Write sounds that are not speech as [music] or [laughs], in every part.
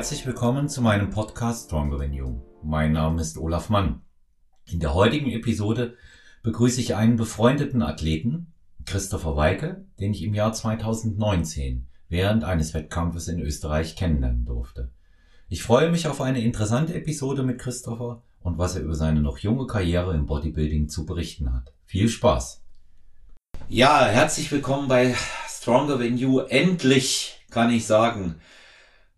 Herzlich willkommen zu meinem Podcast Stronger Than You. Mein Name ist Olaf Mann. In der heutigen Episode begrüße ich einen befreundeten Athleten, Christopher Weike, den ich im Jahr 2019 während eines Wettkampfes in Österreich kennenlernen durfte. Ich freue mich auf eine interessante Episode mit Christopher und was er über seine noch junge Karriere im Bodybuilding zu berichten hat. Viel Spaß! Ja, herzlich willkommen bei Stronger Than You. Endlich kann ich sagen,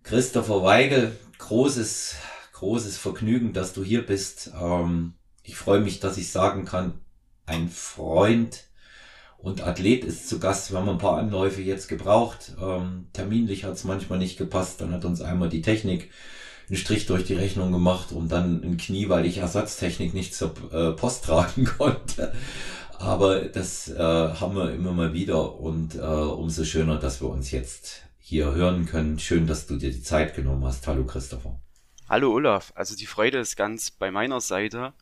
Christopher Weigel, großes, großes Vergnügen, dass du hier bist. Ähm, ich freue mich, dass ich sagen kann, ein Freund und Athlet ist zu Gast. Wir haben ein paar Anläufe jetzt gebraucht. Ähm, terminlich hat es manchmal nicht gepasst. Dann hat uns einmal die Technik einen Strich durch die Rechnung gemacht und dann ein Knie, weil ich Ersatztechnik nicht zur äh, Post tragen [laughs] konnte. Aber das äh, haben wir immer mal wieder und äh, umso schöner, dass wir uns jetzt hier hören können. Schön, dass du dir die Zeit genommen hast. Hallo Christopher. Hallo Olaf. Also die Freude ist ganz bei meiner Seite.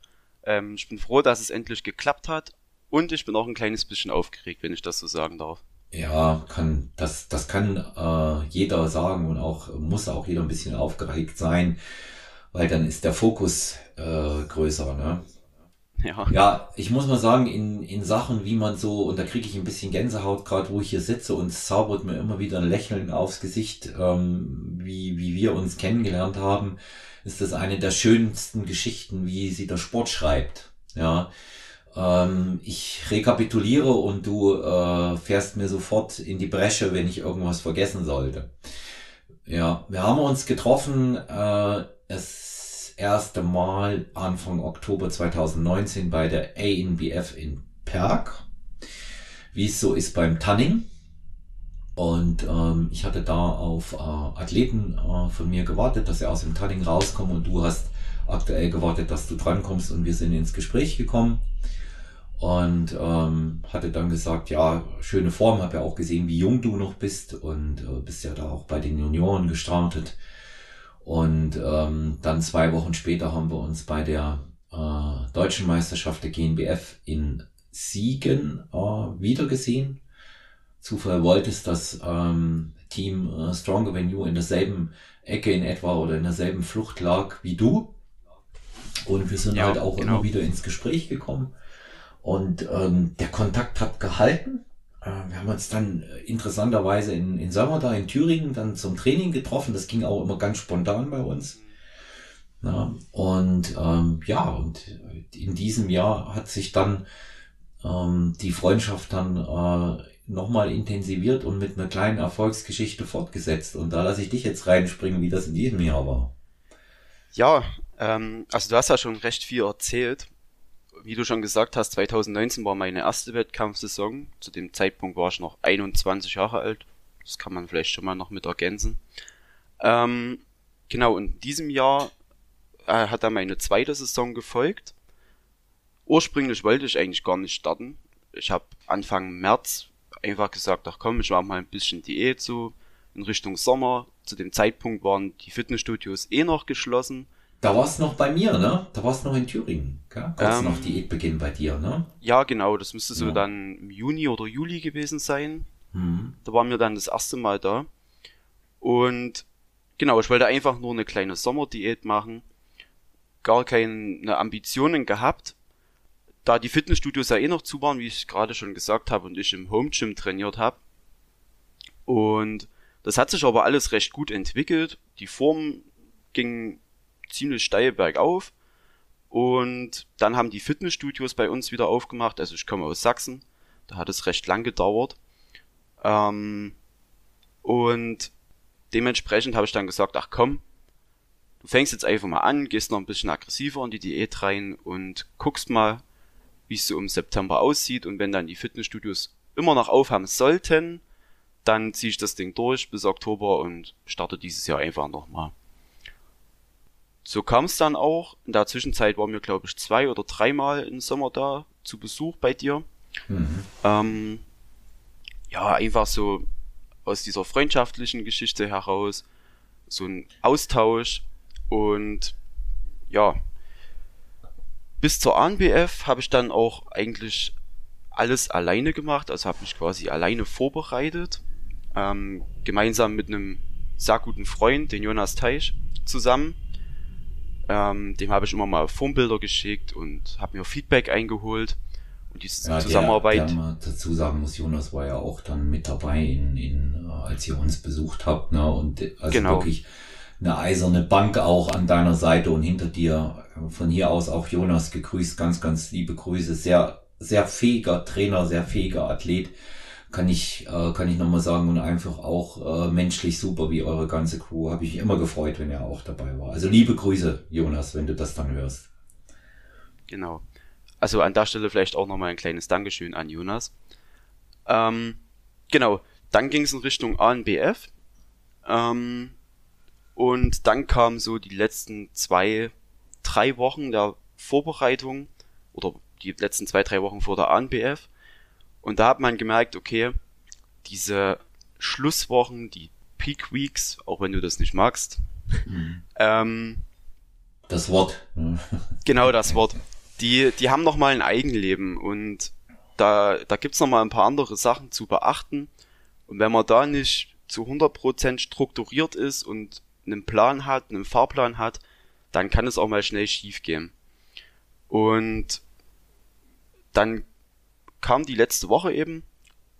Ähm, ich bin froh, dass es endlich geklappt hat und ich bin auch ein kleines bisschen aufgeregt, wenn ich das so sagen darf. Ja, kann das das kann äh, jeder sagen und auch muss auch jeder ein bisschen aufgeregt sein, weil dann ist der Fokus äh, größer. Ne? [laughs] Ja. ja, ich muss mal sagen, in, in Sachen, wie man so, und da kriege ich ein bisschen Gänsehaut, gerade wo ich hier sitze und es zaubert mir immer wieder ein Lächeln aufs Gesicht, ähm, wie, wie wir uns kennengelernt haben, ist das eine der schönsten Geschichten, wie sie der Sport schreibt. Ja, ähm, ich rekapituliere und du äh, fährst mir sofort in die Bresche, wenn ich irgendwas vergessen sollte. Ja, wir haben uns getroffen, äh, es erste Mal Anfang Oktober 2019 bei der ANBF in Perg, wie es so ist beim Tanning. Und ähm, ich hatte da auf äh, Athleten äh, von mir gewartet, dass sie aus dem Tanning rauskommen und du hast aktuell gewartet, dass du drankommst und wir sind ins Gespräch gekommen und ähm, hatte dann gesagt, ja, schöne Form, habe ja auch gesehen, wie jung du noch bist und äh, bist ja da auch bei den Junioren gestartet. Und ähm, dann zwei Wochen später haben wir uns bei der äh, deutschen Meisterschaft der GNBF in Siegen äh, wiedergesehen. Zufall wollte es, dass ähm, Team äh, Stronger Than You in derselben Ecke in etwa oder in derselben Flucht lag wie du. Und wir sind ja, halt auch genau. immer wieder ins Gespräch gekommen. Und ähm, der Kontakt hat gehalten. Äh, wir haben uns dann äh, interessanterweise in, in Sommer da in Thüringen dann zum Training getroffen. Das ging auch immer ganz spontan bei uns. Ja, und ähm, ja, und in diesem Jahr hat sich dann ähm, die Freundschaft dann äh, nochmal intensiviert und mit einer kleinen Erfolgsgeschichte fortgesetzt. Und da lasse ich dich jetzt reinspringen, wie das in diesem Jahr war. Ja, ähm, also du hast ja schon recht viel erzählt wie du schon gesagt hast, 2019 war meine erste Wettkampfsaison. Zu dem Zeitpunkt war ich noch 21 Jahre alt. Das kann man vielleicht schon mal noch mit ergänzen. Ähm, genau, in diesem Jahr äh, hat dann meine zweite Saison gefolgt. Ursprünglich wollte ich eigentlich gar nicht starten. Ich habe Anfang März einfach gesagt, ach komm, ich mache mal ein bisschen Diät so in Richtung Sommer. Zu dem Zeitpunkt waren die Fitnessstudios eh noch geschlossen. Da warst du noch bei mir, ne? Da warst du noch in Thüringen, gell? Kurz ähm, noch Diätbeginn bei dir, ne? Ja, genau. Das müsste so ja. dann im Juni oder Juli gewesen sein. Mhm. Da waren wir dann das erste Mal da. Und genau, ich wollte einfach nur eine kleine Sommerdiät machen. Gar keine Ambitionen gehabt. Da die Fitnessstudios ja eh noch zu waren, wie ich gerade schon gesagt habe, und ich im Home Gym trainiert habe. Und das hat sich aber alles recht gut entwickelt. Die Form ging ziemlich steil bergauf. Und dann haben die Fitnessstudios bei uns wieder aufgemacht. Also ich komme aus Sachsen. Da hat es recht lang gedauert. Ähm, und dementsprechend habe ich dann gesagt, ach komm, du fängst jetzt einfach mal an, gehst noch ein bisschen aggressiver in die Diät rein und guckst mal, wie es so im September aussieht. Und wenn dann die Fitnessstudios immer noch aufhaben sollten, dann ziehe ich das Ding durch bis Oktober und starte dieses Jahr einfach nochmal. So kam es dann auch. In der Zwischenzeit waren wir, glaube ich, zwei oder dreimal im Sommer da zu Besuch bei dir. Mhm. Ähm, ja, einfach so aus dieser freundschaftlichen Geschichte heraus, so ein Austausch und ja, bis zur ANBF habe ich dann auch eigentlich alles alleine gemacht, also habe mich quasi alleine vorbereitet, ähm, gemeinsam mit einem sehr guten Freund, den Jonas Teich, zusammen. Ähm, dem habe ich immer mal Formbilder geschickt und habe mir Feedback eingeholt. Und diese ja, Zusammenarbeit. Der, der man dazu sagen muss, Jonas war ja auch dann mit dabei, in, in, äh, als ihr uns besucht habt. Ne? Und also genau. wirklich eine eiserne Bank auch an deiner Seite und hinter dir. Von hier aus auch Jonas gegrüßt, ganz, ganz liebe Grüße. Sehr, sehr fähiger Trainer, sehr fähiger Athlet. Kann ich, äh, kann ich nochmal sagen und einfach auch äh, menschlich super wie eure ganze Crew. Habe ich immer gefreut, wenn er auch dabei war. Also liebe Grüße, Jonas, wenn du das dann hörst. Genau. Also an der Stelle vielleicht auch nochmal ein kleines Dankeschön an Jonas. Ähm, genau, dann ging es in Richtung ANBF. Ähm, und dann kamen so die letzten zwei, drei Wochen der Vorbereitung oder die letzten zwei, drei Wochen vor der ANBF. Und da hat man gemerkt, okay, diese Schlusswochen, die Peak Weeks, auch wenn du das nicht magst, mhm. ähm, das Wort. genau das Wort die, die haben nochmal ein Eigenleben und da, da gibt's nochmal ein paar andere Sachen zu beachten. Und wenn man da nicht zu 100% strukturiert ist und einen Plan hat, einen Fahrplan hat, dann kann es auch mal schnell schief gehen. Und dann kam die letzte Woche eben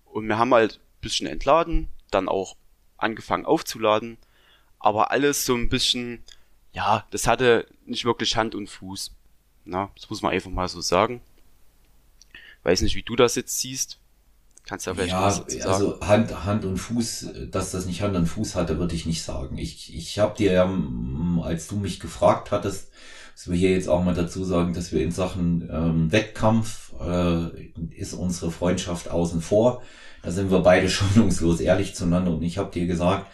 und wir haben halt ein bisschen entladen, dann auch angefangen aufzuladen, aber alles so ein bisschen, ja, das hatte nicht wirklich Hand und Fuß. Na, das muss man einfach mal so sagen. Weiß nicht, wie du das jetzt siehst. Kannst du ja vielleicht ja, was dazu sagen. Also Hand, Hand und Fuß, dass das nicht Hand und Fuß hatte, würde ich nicht sagen. Ich, ich habe dir ja, als du mich gefragt hattest, dass wir hier jetzt auch mal dazu sagen, dass wir in Sachen ähm, Wettkampf äh, ist unsere Freundschaft außen vor. Da sind wir beide [laughs] schonungslos ehrlich zueinander und ich habe dir gesagt,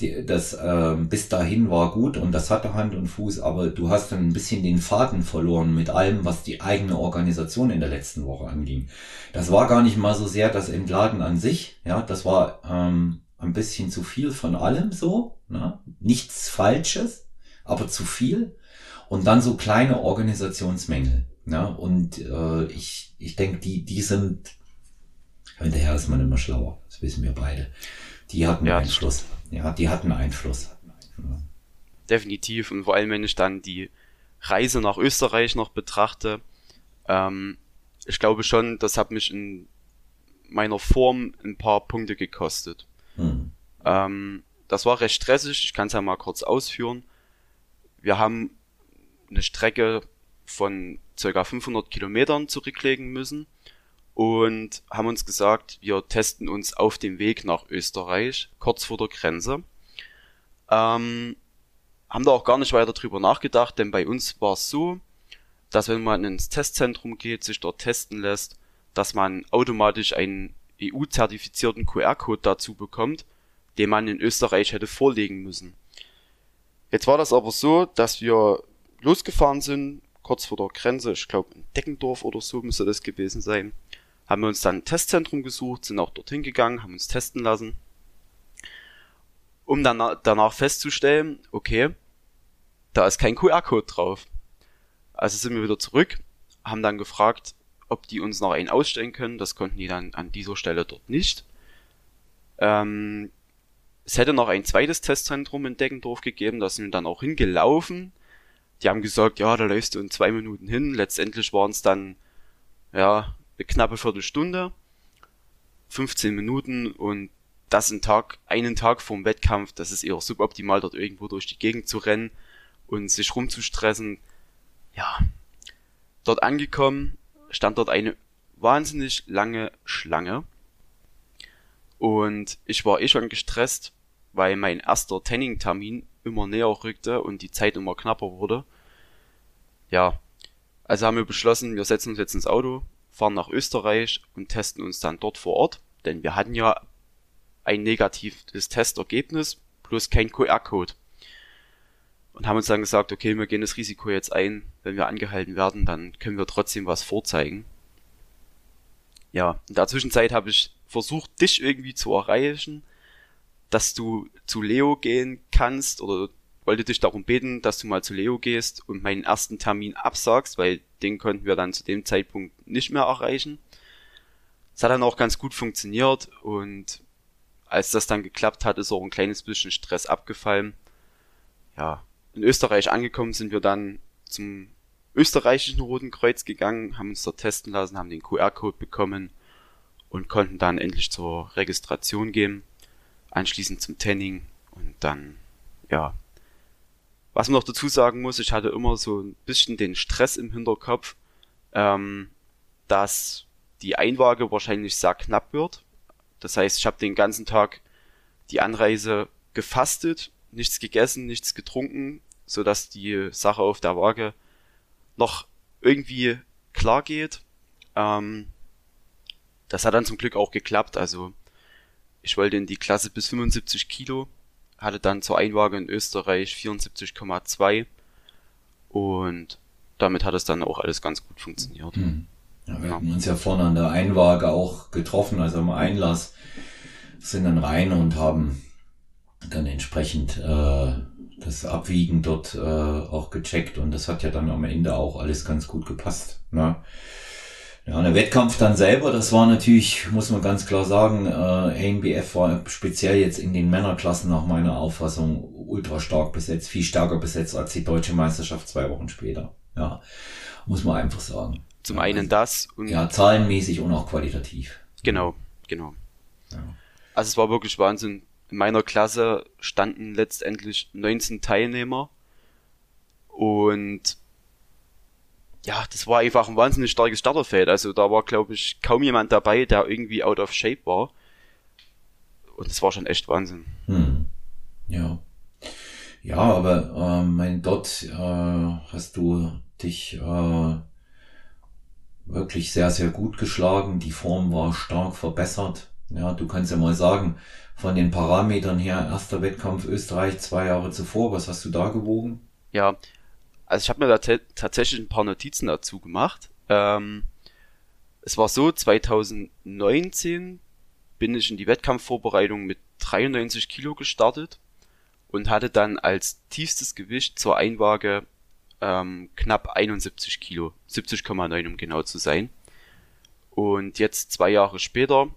die, das äh, bis dahin war gut und das hatte Hand und Fuß, aber du hast dann ein bisschen den Faden verloren mit allem, was die eigene Organisation in der letzten Woche anging. Das war gar nicht mal so sehr das Entladen an sich, ja, das war ähm, ein bisschen zu viel von allem so, ne? nichts Falsches, aber zu viel und dann so kleine Organisationsmängel. Ne? Und äh, ich, ich denke, die, die sind, hinterher ist man immer schlauer, das wissen wir beide. Die hatten ja, Einfluss. Ja, die hatten Einfluss. Definitiv. Und vor allem, wenn ich dann die Reise nach Österreich noch betrachte, ähm, ich glaube schon, das hat mich in meiner Form ein paar Punkte gekostet. Hm. Ähm, das war recht stressig, ich kann es ja mal kurz ausführen. Wir haben eine Strecke von circa 500 Kilometern zurücklegen müssen und haben uns gesagt, wir testen uns auf dem Weg nach Österreich, kurz vor der Grenze. Ähm, haben da auch gar nicht weiter drüber nachgedacht, denn bei uns war es so, dass wenn man ins Testzentrum geht, sich dort testen lässt, dass man automatisch einen EU-zertifizierten QR-Code dazu bekommt, den man in Österreich hätte vorlegen müssen. Jetzt war das aber so, dass wir losgefahren sind, kurz vor der Grenze, ich glaube in Deckendorf oder so müsste das gewesen sein, haben wir uns dann ein Testzentrum gesucht, sind auch dorthin gegangen, haben uns testen lassen, um dann danach festzustellen, okay, da ist kein QR-Code drauf. Also sind wir wieder zurück, haben dann gefragt, ob die uns noch einen ausstellen können. Das konnten die dann an dieser Stelle dort nicht. Ähm, es hätte noch ein zweites Testzentrum in Deggendorf gegeben, da sind wir dann auch hingelaufen. Die haben gesagt, ja, da läufst du in zwei Minuten hin. Letztendlich waren es dann, ja, eine knappe Viertelstunde, 15 Minuten und das ein Tag, einen Tag vorm Wettkampf, das ist eher suboptimal, dort irgendwo durch die Gegend zu rennen und sich rumzustressen. Ja, dort angekommen, stand dort eine wahnsinnig lange Schlange und ich war eh schon gestresst, weil mein erster Tanning-Termin immer näher rückte und die Zeit immer knapper wurde. Ja, also haben wir beschlossen, wir setzen uns jetzt ins Auto, fahren nach Österreich und testen uns dann dort vor Ort, denn wir hatten ja ein negatives Testergebnis plus kein QR-Code. Und haben uns dann gesagt, okay, wir gehen das Risiko jetzt ein, wenn wir angehalten werden, dann können wir trotzdem was vorzeigen. Ja, in der Zwischenzeit habe ich versucht, dich irgendwie zu erreichen, dass du zu Leo gehen kannst oder wollte dich darum beten, dass du mal zu Leo gehst und meinen ersten Termin absagst, weil den konnten wir dann zu dem Zeitpunkt nicht mehr erreichen. Es hat dann auch ganz gut funktioniert und als das dann geklappt hat, ist auch ein kleines bisschen Stress abgefallen. Ja, in Österreich angekommen sind wir dann zum österreichischen Roten Kreuz gegangen, haben uns dort testen lassen, haben den QR-Code bekommen und konnten dann endlich zur Registration gehen, anschließend zum Tanning und dann, ja. Was man noch dazu sagen muss, ich hatte immer so ein bisschen den Stress im Hinterkopf, ähm, dass die Einwaage wahrscheinlich sehr knapp wird. Das heißt, ich habe den ganzen Tag die Anreise gefastet, nichts gegessen, nichts getrunken, so dass die Sache auf der Waage noch irgendwie klar geht. Ähm, das hat dann zum Glück auch geklappt. Also ich wollte in die Klasse bis 75 Kilo, hatte dann zur Einwaage in Österreich 74,2 und damit hat es dann auch alles ganz gut funktioniert. Hm. Ja, wir ja. haben uns ja vorne an der Einwaage auch getroffen, also am Einlass sind dann rein und haben dann entsprechend äh, das Abwiegen dort äh, auch gecheckt und das hat ja dann am Ende auch alles ganz gut gepasst. Ne? Ja, der Wettkampf dann selber, das war natürlich, muss man ganz klar sagen, äh, ANBF war speziell jetzt in den Männerklassen nach meiner Auffassung ultra stark besetzt, viel stärker besetzt als die deutsche Meisterschaft zwei Wochen später. Ja, muss man einfach sagen. Zum einen das und ja, zahlenmäßig und auch qualitativ. Genau, genau. Ja. Also es war wirklich Wahnsinn. In meiner Klasse standen letztendlich 19 Teilnehmer und ja, das war einfach ein wahnsinnig starkes Starterfeld. Also da war, glaube ich, kaum jemand dabei, der irgendwie out of shape war. Und das war schon echt Wahnsinn. Hm. Ja. Ja, aber äh, mein dort äh, hast du dich äh, wirklich sehr, sehr gut geschlagen. Die Form war stark verbessert. Ja, du kannst ja mal sagen, von den Parametern her, erster Wettkampf Österreich zwei Jahre zuvor, was hast du da gewogen? Ja, also ich habe mir da tatsächlich ein paar Notizen dazu gemacht. Ähm, es war so, 2019 bin ich in die Wettkampfvorbereitung mit 93 Kilo gestartet und hatte dann als tiefstes Gewicht zur Einwaage ähm, knapp 71 Kilo, 70,9 um genau zu sein. Und jetzt zwei Jahre später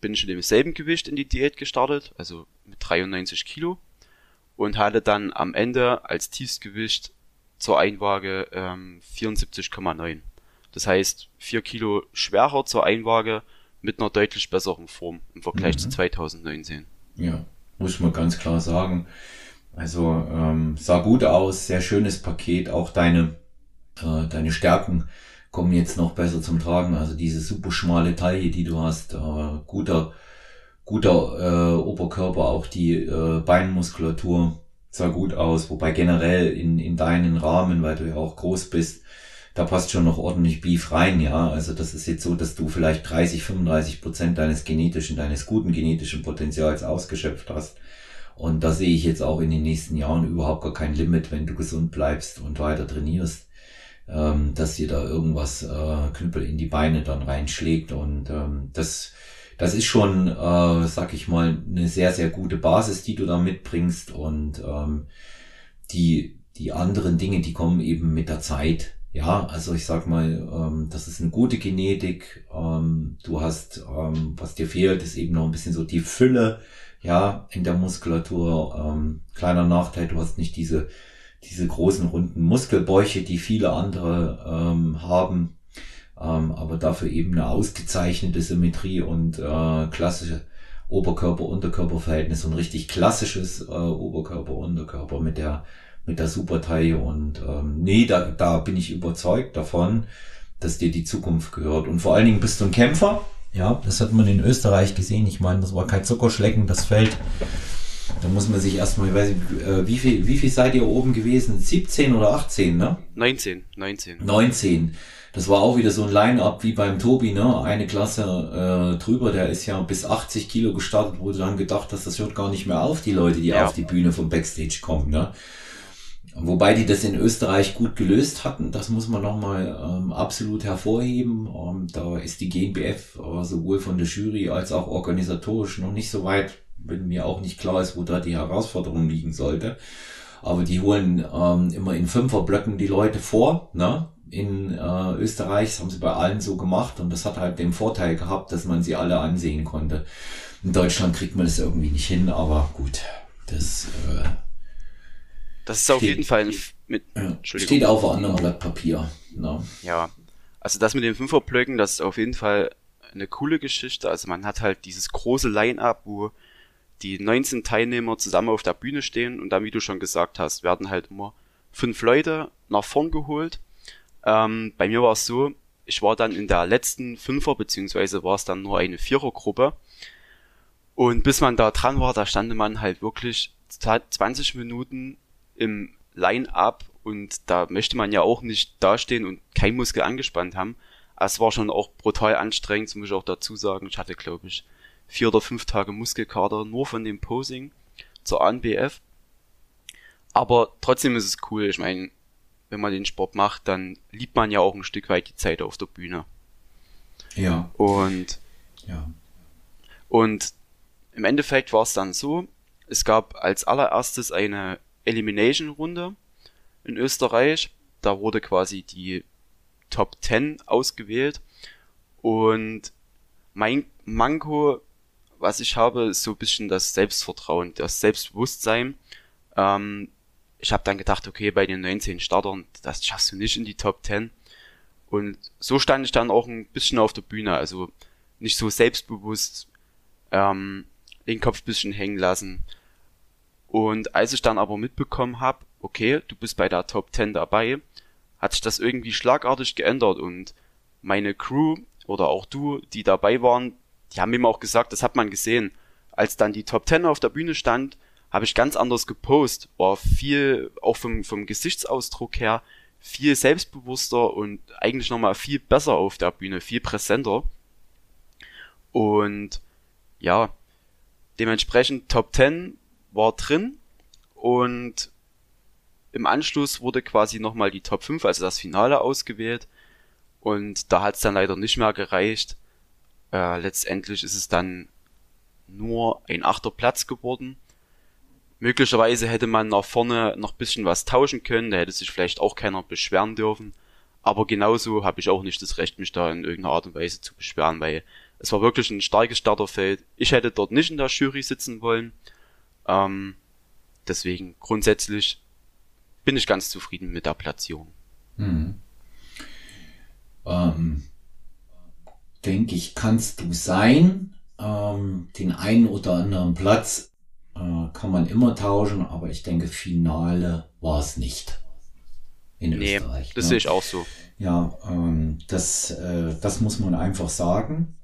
bin ich in demselben Gewicht in die Diät gestartet, also mit 93 Kilo und hatte dann am Ende als Tiefstgewicht zur Einwaage ähm, 74,9. Das heißt, 4 Kilo schwerer zur Einwaage mit einer deutlich besseren Form im Vergleich mhm. zu 2019. Ja, muss man ganz klar sagen. Also ähm, sah gut aus, sehr schönes Paket. Auch deine, äh, deine Stärken kommen jetzt noch besser zum Tragen. Also diese super schmale Taille, die du hast, äh, guter, guter äh, Oberkörper, auch die äh, Beinmuskulatur sah gut aus, wobei generell in, in deinen Rahmen, weil du ja auch groß bist, da passt schon noch ordentlich Beef rein, ja. Also das ist jetzt so, dass du vielleicht 30, 35 Prozent deines genetischen, deines guten genetischen Potenzials ausgeschöpft hast. Und da sehe ich jetzt auch in den nächsten Jahren überhaupt gar kein Limit, wenn du gesund bleibst und weiter trainierst, ähm, dass dir da irgendwas äh, Knüppel in die Beine dann reinschlägt. Und ähm, das das ist schon, äh, sag ich mal, eine sehr, sehr gute Basis, die du da mitbringst und ähm, die, die anderen Dinge, die kommen eben mit der Zeit. Ja, also ich sag mal, ähm, das ist eine gute Genetik. Ähm, du hast, ähm, was dir fehlt, ist eben noch ein bisschen so die Fülle, ja, in der Muskulatur. Ähm, kleiner Nachteil, du hast nicht diese, diese großen runden Muskelbäuche, die viele andere ähm, haben ähm, aber dafür eben eine ausgezeichnete Symmetrie und äh, klassische Oberkörper-Unterkörper-Verhältnis und richtig klassisches äh, Oberkörper-Unterkörper mit der mit der Supertaille und ähm, nee, da, da bin ich überzeugt davon, dass dir die Zukunft gehört und vor allen Dingen bist du ein Kämpfer. Ja, das hat man in Österreich gesehen. Ich meine, das war kein Zuckerschlecken, das Feld. Da muss man sich erstmal, ich weiß nicht, äh, wie viel, wie viel seid ihr oben gewesen? 17 oder 18, ne? 19, 19. 19 das war auch wieder so ein Line-Up wie beim Tobi, ne? Eine Klasse äh, drüber, der ist ja bis 80 Kilo gestartet, wo du dann gedacht hast, das hört gar nicht mehr auf, die Leute, die ja. auf die Bühne vom Backstage kommen, ne? Wobei die das in Österreich gut gelöst hatten, das muss man nochmal ähm, absolut hervorheben. Ähm, da ist die GmbF äh, sowohl von der Jury als auch organisatorisch noch nicht so weit, wenn mir auch nicht klar ist, wo da die Herausforderung liegen sollte. Aber die holen ähm, immer in Fünferblöcken die Leute vor, ne? In äh, Österreich. Das haben sie bei allen so gemacht und das hat halt den Vorteil gehabt, dass man sie alle ansehen konnte. In Deutschland kriegt man das irgendwie nicht hin, aber gut, das. Äh, das ist auf jeden Fall mit. steht auf einem anderen Blatt Papier. No. Ja, also das mit den Fünferblöcken, das ist auf jeden Fall eine coole Geschichte. Also man hat halt dieses große Line-up, wo die 19 Teilnehmer zusammen auf der Bühne stehen und dann, wie du schon gesagt hast, werden halt immer fünf Leute nach vorn geholt. Ähm, bei mir war es so, ich war dann in der letzten Fünfer, beziehungsweise war es dann nur eine Vierergruppe. Und bis man da dran war, da stand man halt wirklich 20 Minuten im Line-Up und da möchte man ja auch nicht dastehen und kein Muskel angespannt haben. Es war schon auch brutal anstrengend, muss ich auch dazu sagen. Ich hatte, glaube ich, vier oder fünf Tage Muskelkater nur von dem Posing zur ANBF. Aber trotzdem ist es cool. Ich meine, wenn man den Sport macht, dann liebt man ja auch ein Stück weit die Zeit auf der Bühne. Ja. Und ja. Und im Endeffekt war es dann so, es gab als allererstes eine Elimination-Runde in Österreich. Da wurde quasi die Top 10 ausgewählt. Und mein Manko, was ich habe, ist so ein bisschen das Selbstvertrauen, das Selbstbewusstsein. Ähm, ich habe dann gedacht, okay, bei den 19 Startern, das schaffst du nicht in die Top 10. Und so stand ich dann auch ein bisschen auf der Bühne, also nicht so selbstbewusst, ähm, den Kopf bisschen hängen lassen. Und als ich dann aber mitbekommen habe, okay, du bist bei der Top 10 dabei, hat sich das irgendwie schlagartig geändert und meine Crew oder auch du, die dabei waren, die haben mir auch gesagt, das hat man gesehen. Als dann die Top 10 auf der Bühne stand, habe ich ganz anders gepostet, war viel, auch vom, vom Gesichtsausdruck her, viel selbstbewusster und eigentlich nochmal viel besser auf der Bühne, viel präsenter. Und ja, dementsprechend Top 10 war drin und im Anschluss wurde quasi nochmal die Top 5, also das Finale ausgewählt. Und da hat es dann leider nicht mehr gereicht. Äh, letztendlich ist es dann nur ein achter Platz geworden. Möglicherweise hätte man nach vorne noch bisschen was tauschen können, da hätte sich vielleicht auch keiner beschweren dürfen. Aber genauso habe ich auch nicht das Recht, mich da in irgendeiner Art und Weise zu beschweren, weil es war wirklich ein starkes Starterfeld. Ich hätte dort nicht in der Jury sitzen wollen. Ähm, deswegen grundsätzlich bin ich ganz zufrieden mit der Platzierung. Hm. Ähm, denke ich, kannst du sein. Ähm, den einen oder anderen Platz äh, kann man immer tauschen, aber ich denke, Finale war es nicht. In nee, Österreich. Das ne? sehe ich auch so. Ja, ähm, das, äh, das muss man einfach sagen.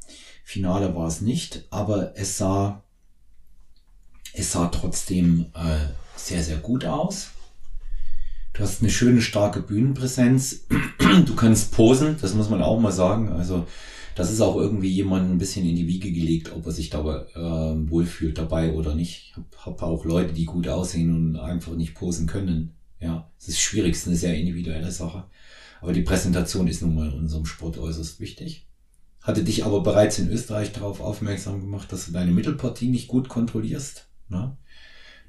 Finale war es nicht, aber es sah, es sah trotzdem äh, sehr, sehr gut aus. Du hast eine schöne, starke Bühnenpräsenz. [clears throat] Du kannst posen, das muss man auch mal sagen. Also das ist auch irgendwie jemand ein bisschen in die Wiege gelegt, ob er sich da äh, wohlfühlt dabei oder nicht. Ich habe hab auch Leute, die gut aussehen und einfach nicht posen können. Ja, es ist schwierig, es ist eine sehr individuelle Sache. Aber die Präsentation ist nun mal in unserem Sport äußerst wichtig. Hatte dich aber bereits in Österreich darauf aufmerksam gemacht, dass du deine Mittelpartie nicht gut kontrollierst. Ne?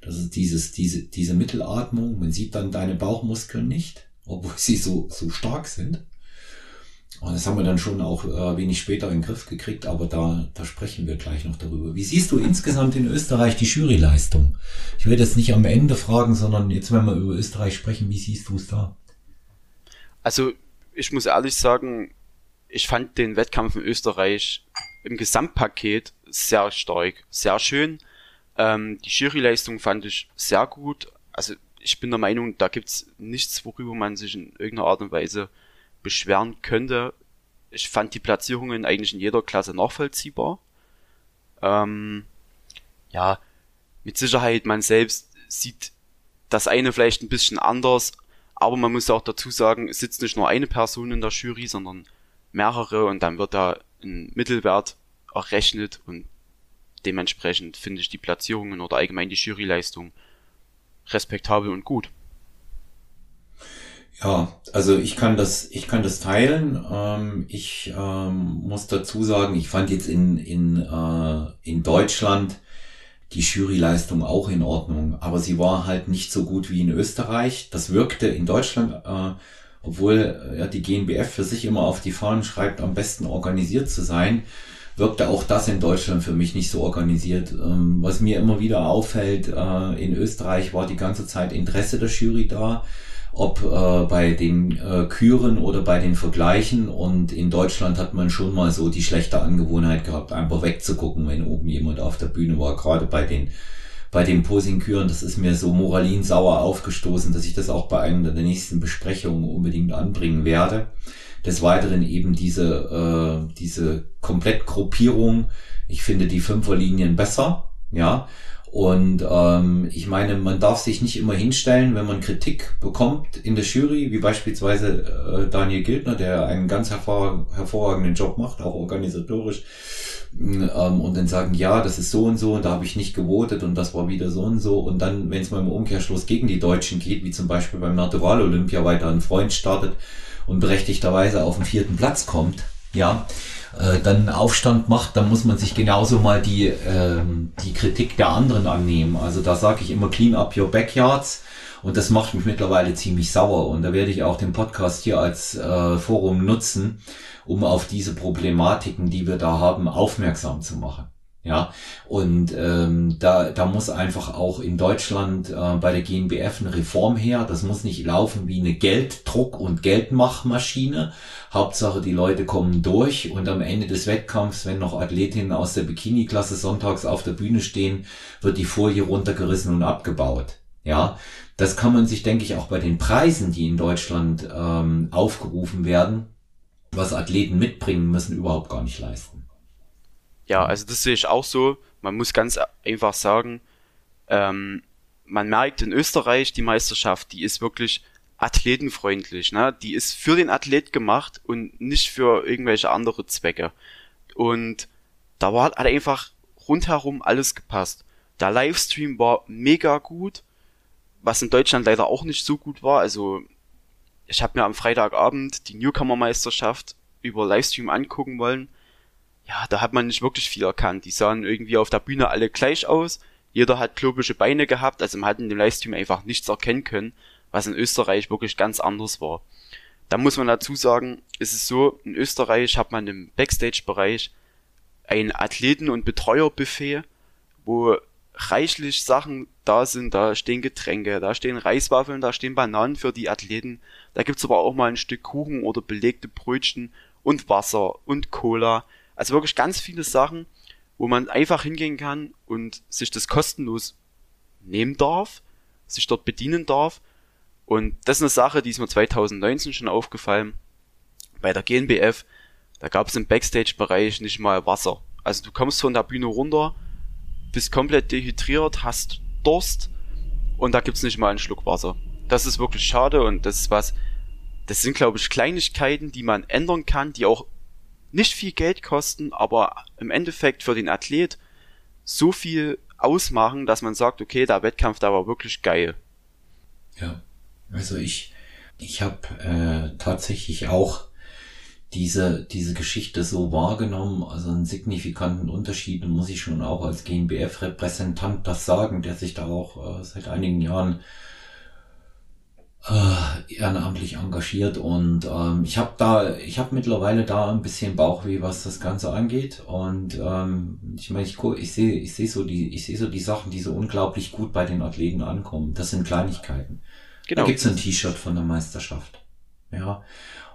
Das ist dieses, diese, diese Mittelatmung. Man sieht dann deine Bauchmuskeln nicht, obwohl sie so, so stark sind. Und das haben wir dann schon auch äh, wenig später in den Griff gekriegt, aber da, da sprechen wir gleich noch darüber. Wie siehst du insgesamt in Österreich die Juryleistung? Ich werde jetzt nicht am Ende fragen, sondern jetzt, wenn wir über Österreich sprechen, wie siehst du es da? Also, ich muss ehrlich sagen, ich fand den Wettkampf in Österreich im Gesamtpaket sehr stark, sehr schön. Ähm, die Juryleistung fand ich sehr gut. Also, ich bin der Meinung, da gibt's nichts, worüber man sich in irgendeiner Art und Weise beschweren könnte. Ich fand die Platzierungen eigentlich in jeder Klasse nachvollziehbar. Ähm, ja, mit Sicherheit, man selbst sieht das eine vielleicht ein bisschen anders, aber man muss auch dazu sagen, es sitzt nicht nur eine Person in der Jury, sondern mehrere und dann wird da ein Mittelwert errechnet und dementsprechend finde ich die Platzierungen oder allgemein die Juryleistung respektabel und gut. Ja, also ich kann das, ich kann das teilen. Ähm, ich ähm, muss dazu sagen, ich fand jetzt in, in, äh, in Deutschland die Juryleistung auch in Ordnung, aber sie war halt nicht so gut wie in Österreich. Das wirkte in Deutschland äh, obwohl ja, die GNBF für sich immer auf die Fahnen schreibt, am besten organisiert zu sein, wirkte auch das in Deutschland für mich nicht so organisiert. Ähm, was mir immer wieder auffällt, äh, in Österreich war die ganze Zeit Interesse der Jury da, ob äh, bei den äh, Küren oder bei den Vergleichen. Und in Deutschland hat man schon mal so die schlechte Angewohnheit gehabt, einfach wegzugucken, wenn oben jemand auf der Bühne war, gerade bei den bei den Posingküren, das ist mir so moralinsauer aufgestoßen, dass ich das auch bei einer der nächsten Besprechungen unbedingt anbringen werde. Des Weiteren eben diese, äh, diese Komplettgruppierung. Ich finde die Fünferlinien besser, ja. Und ähm, ich meine, man darf sich nicht immer hinstellen, wenn man Kritik bekommt in der Jury, wie beispielsweise äh, Daniel Gildner, der einen ganz hervor hervorragenden Job macht, auch organisatorisch, ähm, und dann sagen, ja, das ist so und so, und da habe ich nicht gewotet und das war wieder so und so. Und dann, wenn es mal im Umkehrschluss gegen die Deutschen geht, wie zum Beispiel beim Natural Olympia weiter ein Freund startet und berechtigterweise auf den vierten Platz kommt, ja, äh, dann Aufstand macht, dann muss man sich genauso mal die, ähm, die Kritik der anderen annehmen. Also da sage ich immer clean up your backyards. Und das macht mich mittlerweile ziemlich sauer. Und da werde ich auch den Podcast hier als äh, Forum nutzen, um auf diese Problematiken, die wir da haben, aufmerksam zu machen. Ja, und ähm, da, da muss einfach auch in Deutschland äh, bei der GNBF eine Reform her. Das muss nicht laufen wie eine Gelddruck- und Geldmachmaschine. Hauptsache, die Leute kommen durch und am Ende des Wettkampfs, wenn noch Athletinnen aus der Bikini-Klasse sonntags auf der Bühne stehen, wird die Folie runtergerissen und abgebaut. Ja, das kann man sich, denke ich, auch bei den Preisen, die in Deutschland ähm, aufgerufen werden, was Athleten mitbringen müssen, überhaupt gar nicht leisten. Ja, also das sehe ich auch so. Man muss ganz einfach sagen, ähm, man merkt in Österreich, die Meisterschaft, die ist wirklich athletenfreundlich. Ne? Die ist für den Athlet gemacht und nicht für irgendwelche andere Zwecke. Und da war, hat einfach rundherum alles gepasst. Der Livestream war mega gut, was in Deutschland leider auch nicht so gut war. Also ich habe mir am Freitagabend die Newcomer-Meisterschaft über Livestream angucken wollen ja, da hat man nicht wirklich viel erkannt. Die sahen irgendwie auf der Bühne alle gleich aus. Jeder hat klobische Beine gehabt, also man hat in dem Livestream einfach nichts erkennen können, was in Österreich wirklich ganz anders war. Da muss man dazu sagen, ist es so, in Österreich hat man im Backstage-Bereich ein Athleten- und Betreuerbuffet, wo reichlich Sachen da sind, da stehen Getränke, da stehen Reiswaffeln, da stehen Bananen für die Athleten, da gibt's aber auch mal ein Stück Kuchen oder belegte Brötchen und Wasser und Cola. Also wirklich ganz viele Sachen, wo man einfach hingehen kann und sich das kostenlos nehmen darf, sich dort bedienen darf. Und das ist eine Sache, die ist mir 2019 schon aufgefallen. Bei der GNBF, da gab es im Backstage-Bereich nicht mal Wasser. Also du kommst von der Bühne runter, bist komplett dehydriert, hast Durst und da gibt's nicht mal einen Schluck Wasser. Das ist wirklich schade und das ist was, das sind glaube ich Kleinigkeiten, die man ändern kann, die auch nicht viel Geld kosten, aber im Endeffekt für den Athlet so viel ausmachen, dass man sagt, okay, der Wettkampf da war wirklich geil. Ja, also ich, ich habe äh, tatsächlich auch diese, diese Geschichte so wahrgenommen, also einen signifikanten Unterschied, muss ich schon auch als GmbF-Repräsentant das sagen, der sich da auch äh, seit einigen Jahren äh, ehrenamtlich engagiert und ähm, ich habe da, ich habe mittlerweile da ein bisschen Bauchweh, was das Ganze angeht und ähm, ich meine, ich, ich sehe, ich sehe so die, ich sehe so die Sachen, die so unglaublich gut bei den Athleten ankommen. Das sind Kleinigkeiten. Genau. Da gibt's ein T-Shirt von der Meisterschaft, ja,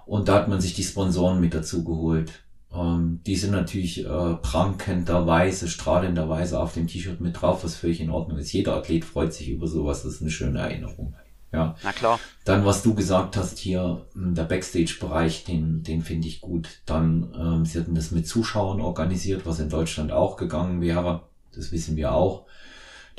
und da hat man sich die Sponsoren mit dazu geholt. Ähm, die sind natürlich äh, prankenderweise, strahlenderweise auf dem T-Shirt mit drauf, was völlig in Ordnung ist. Jeder Athlet freut sich über sowas, das ist eine schöne Erinnerung. Ja. Na klar. Dann, was du gesagt hast hier, hm, der Backstage-Bereich, den, den finde ich gut. Dann, ähm, sie hatten das mit Zuschauern organisiert, was in Deutschland auch gegangen wäre. Das wissen wir auch.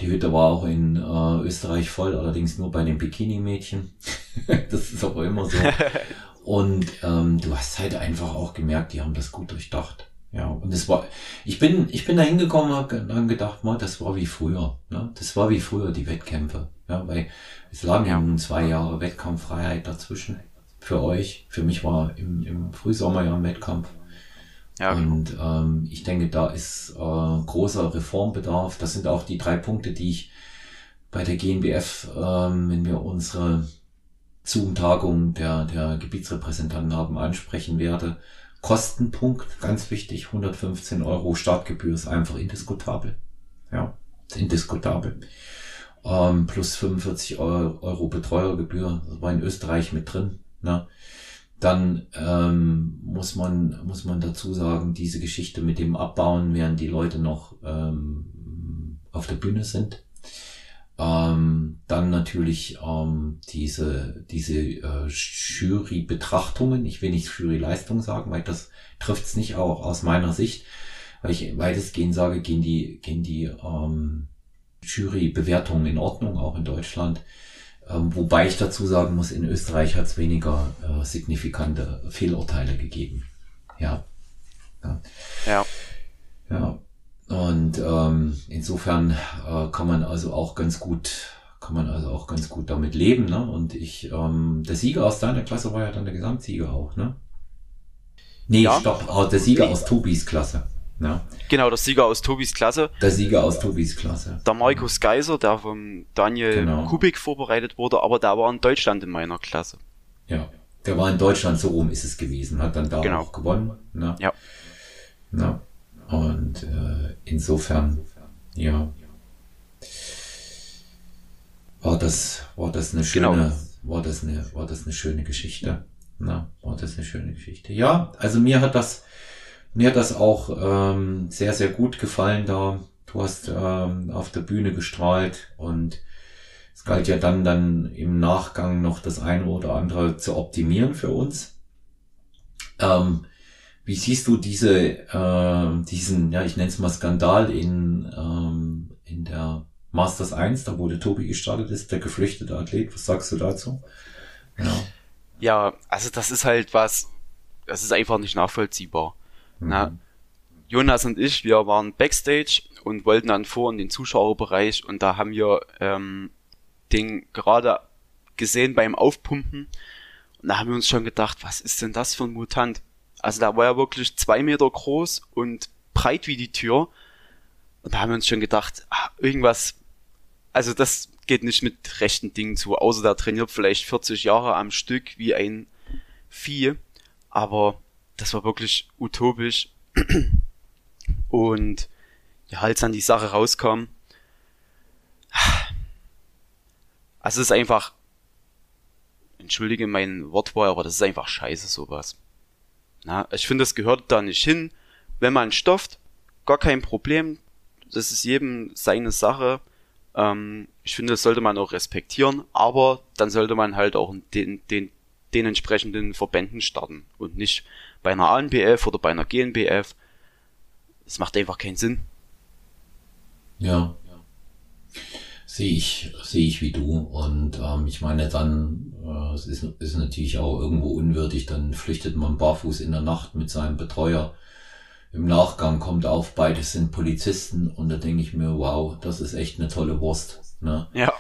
Die Hütte war auch in äh, Österreich voll, allerdings nur bei den Bikini-Mädchen. [laughs] das ist aber immer so. [laughs] Und ähm, du hast halt einfach auch gemerkt, die haben das gut durchdacht. Ja, und es war, ich bin, ich bin da hingekommen, habe dann gedacht, mal, das war wie früher. Ne? Das war wie früher die Wettkämpfe. Ja, weil es lagen ja nun zwei Jahre Wettkampffreiheit dazwischen. Für euch. Für mich war im, im Frühsommer ja ein Wettkampf. Ja, genau. und ähm, ich denke, da ist äh, großer Reformbedarf. Das sind auch die drei Punkte, die ich bei der GNBF, ähm, wenn wir unsere Zoom-Tagung der, der Gebietsrepräsentanten haben ansprechen werde. Kostenpunkt, ganz wichtig, 115 Euro Startgebühr ist einfach indiskutabel. Ja, indiskutabel. Ähm, plus 45 Euro Betreuergebühr, das war in Österreich mit drin. Ne? Dann ähm, muss man muss man dazu sagen, diese Geschichte mit dem Abbauen, während die Leute noch ähm, auf der Bühne sind. Ähm, dann natürlich ähm, diese, diese äh, Jury-Betrachtungen. Ich will nicht Jury-Leistung sagen, weil das trifft es nicht auch aus meiner Sicht. Weil ich weitestgehend sage, gehen die, gehen die ähm, Jury-Bewertungen in Ordnung, auch in Deutschland. Ähm, wobei ich dazu sagen muss, in Österreich hat es weniger äh, signifikante Fehlurteile gegeben. Ja. Ja. ja. ja. Und ähm, insofern äh, kann man also auch ganz gut, kann man also auch ganz gut damit leben. Ne? Und ich, ähm, der Sieger aus deiner Klasse war ja dann der Gesamtsieger auch, ne? Nee, ja. stopp, der Sieger aus Tobis Klasse. Ja. Genau, der Sieger aus Tobis Klasse. Der Sieger aus Tobis Klasse. Der Markus Geiser, der vom Daniel genau. Kubik vorbereitet wurde, aber der war in Deutschland in meiner Klasse. Ja, der war in Deutschland, so rum ist es gewesen, hat dann da genau. auch gewonnen. Ne? Ja. ja. Und äh, insofern, ja, war das, war das eine schöne, genau. war das eine, war das eine schöne Geschichte. Na, war das eine schöne Geschichte. Ja, also mir hat das, mir hat das auch ähm, sehr, sehr gut gefallen da. Du hast ähm, auf der Bühne gestrahlt und es galt ja dann, dann im Nachgang noch das eine oder andere zu optimieren für uns. Ähm, wie siehst du diese, äh, diesen, ja, ich nenne es mal Skandal in, ähm, in der Masters 1, da wo der Tobi gestartet ist, der geflüchtete Athlet. Was sagst du dazu? Ja, ja also das ist halt was, das ist einfach nicht nachvollziehbar. Mhm. Na, Jonas und ich, wir waren Backstage und wollten dann vor in den Zuschauerbereich und da haben wir ähm, den gerade gesehen beim Aufpumpen und da haben wir uns schon gedacht, was ist denn das für ein Mutant? Also da war er wirklich zwei Meter groß und breit wie die Tür. Und da haben wir uns schon gedacht, ah, irgendwas, also das geht nicht mit rechten Dingen zu, außer der trainiert vielleicht 40 Jahre am Stück wie ein Vieh. Aber das war wirklich utopisch. Und ja, als dann die Sache rauskam, also es ist einfach, entschuldige mein Wortwahl, aber das ist einfach scheiße sowas. Na, ich finde, es gehört da nicht hin. Wenn man stofft, gar kein Problem. Das ist jedem seine Sache. Ähm, ich finde, das sollte man auch respektieren, aber dann sollte man halt auch den, den, den entsprechenden Verbänden starten und nicht bei einer ANBF oder bei einer GNBF. Das macht einfach keinen Sinn. Ja. Sehe ich, sehe ich wie du. Und ähm, ich meine, dann äh, es ist, ist natürlich auch irgendwo unwürdig, dann flüchtet man barfuß in der Nacht mit seinem Betreuer. Im Nachgang kommt auf, beide sind Polizisten und da denke ich mir, wow, das ist echt eine tolle Wurst. Ne? Ja.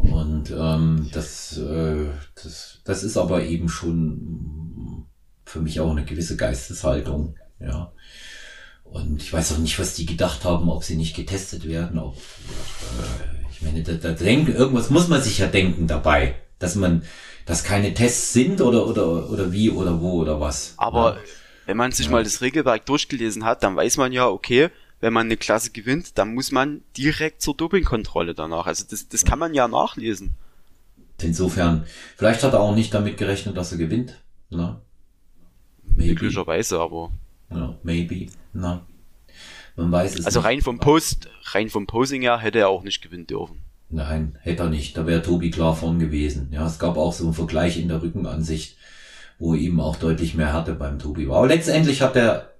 Und ähm, das, äh, das, das ist aber eben schon für mich auch eine gewisse Geisteshaltung. Ja. Und ich weiß auch nicht, was die gedacht haben, ob sie nicht getestet werden, ob äh, ich meine, da, da denkt, irgendwas muss man sich ja denken dabei, dass man, dass keine Tests sind oder, oder, oder wie oder wo oder was. Aber ja. Wenn man sich ja. mal das Regelwerk durchgelesen hat, dann weiß man ja, okay, wenn man eine Klasse gewinnt, dann muss man direkt zur Dopingkontrolle danach. Also das, das kann man ja nachlesen. Insofern, vielleicht hat er auch nicht damit gerechnet, dass er gewinnt. Ne? Möglicherweise, aber. Ja, maybe. Na. Man weiß es Also nicht. rein vom Post, rein vom Posing her hätte er auch nicht gewinnen dürfen. Nein, hätte er nicht. Da wäre Tobi klar vorn gewesen. Ja, es gab auch so einen Vergleich in der Rückenansicht, wo ihm auch deutlich mehr Härte beim Tobi war. Aber letztendlich hat der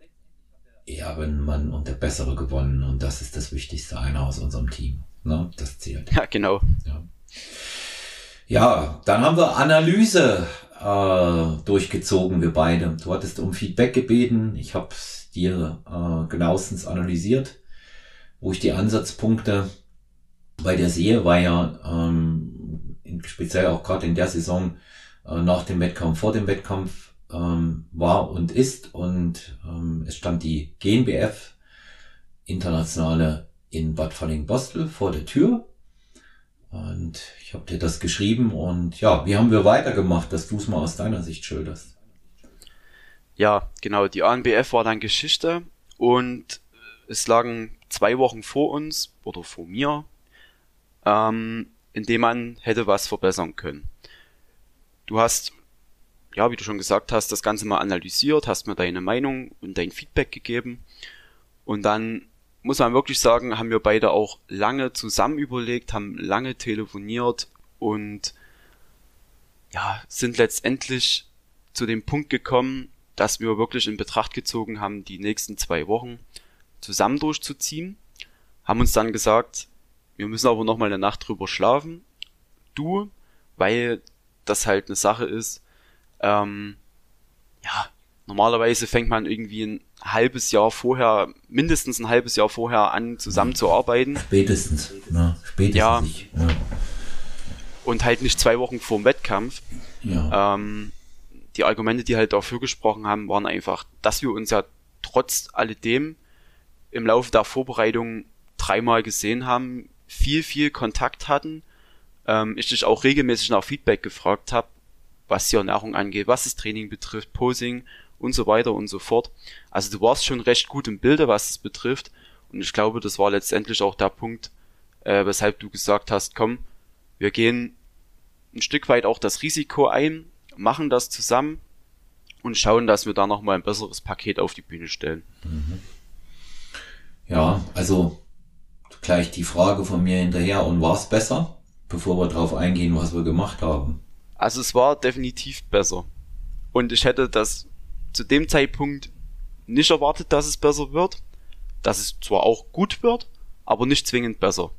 Ehrenmann und der Bessere gewonnen und das ist das Wichtigste, einer aus unserem Team. Ne? Das zählt. Ja, genau. Ja, ja dann haben wir Analyse äh, durchgezogen, wir beide. Du hattest um Feedback gebeten. Ich habe dir äh, genauestens analysiert, wo ich die Ansatzpunkte bei der sehe, war ja ähm, speziell auch gerade in der Saison äh, nach dem Wettkampf, vor dem Wettkampf ähm, war und ist und ähm, es stand die GNBF internationale in Bad Falling-Bostel vor der Tür. Und ich habe dir das geschrieben und ja, wie haben wir weitergemacht, dass du es mal aus deiner Sicht schilderst? Ja, genau, die ANBF war dann Geschichte und es lagen zwei Wochen vor uns oder vor mir, ähm, in dem man hätte was verbessern können. Du hast, ja, wie du schon gesagt hast, das Ganze mal analysiert, hast mir deine Meinung und dein Feedback gegeben und dann muss man wirklich sagen, haben wir beide auch lange zusammen überlegt, haben lange telefoniert und ja, sind letztendlich zu dem Punkt gekommen, dass wir wirklich in Betracht gezogen haben, die nächsten zwei Wochen zusammen durchzuziehen. Haben uns dann gesagt, wir müssen aber noch mal eine Nacht drüber schlafen. Du, weil das halt eine Sache ist, ähm, ja, normalerweise fängt man irgendwie ein halbes Jahr vorher, mindestens ein halbes Jahr vorher an, zusammenzuarbeiten. Spätestens, ne? Spätestens. Ja. ja. Und halt nicht zwei Wochen vor dem Wettkampf. Ja. Ähm, die Argumente, die halt dafür gesprochen haben, waren einfach, dass wir uns ja trotz alledem im Laufe der Vorbereitung dreimal gesehen haben, viel, viel Kontakt hatten, ähm, ich dich auch regelmäßig nach Feedback gefragt habe, was die Ernährung angeht, was das Training betrifft, Posing und so weiter und so fort. Also du warst schon recht gut im Bilde, was es betrifft. Und ich glaube, das war letztendlich auch der Punkt, äh, weshalb du gesagt hast, komm, wir gehen ein Stück weit auch das Risiko ein, machen das zusammen und schauen, dass wir da nochmal ein besseres Paket auf die Bühne stellen. Mhm. Ja, also gleich die Frage von mir hinterher, und war es besser, bevor wir darauf eingehen, was wir gemacht haben? Also es war definitiv besser. Und ich hätte das zu dem Zeitpunkt nicht erwartet, dass es besser wird. Dass es zwar auch gut wird, aber nicht zwingend besser.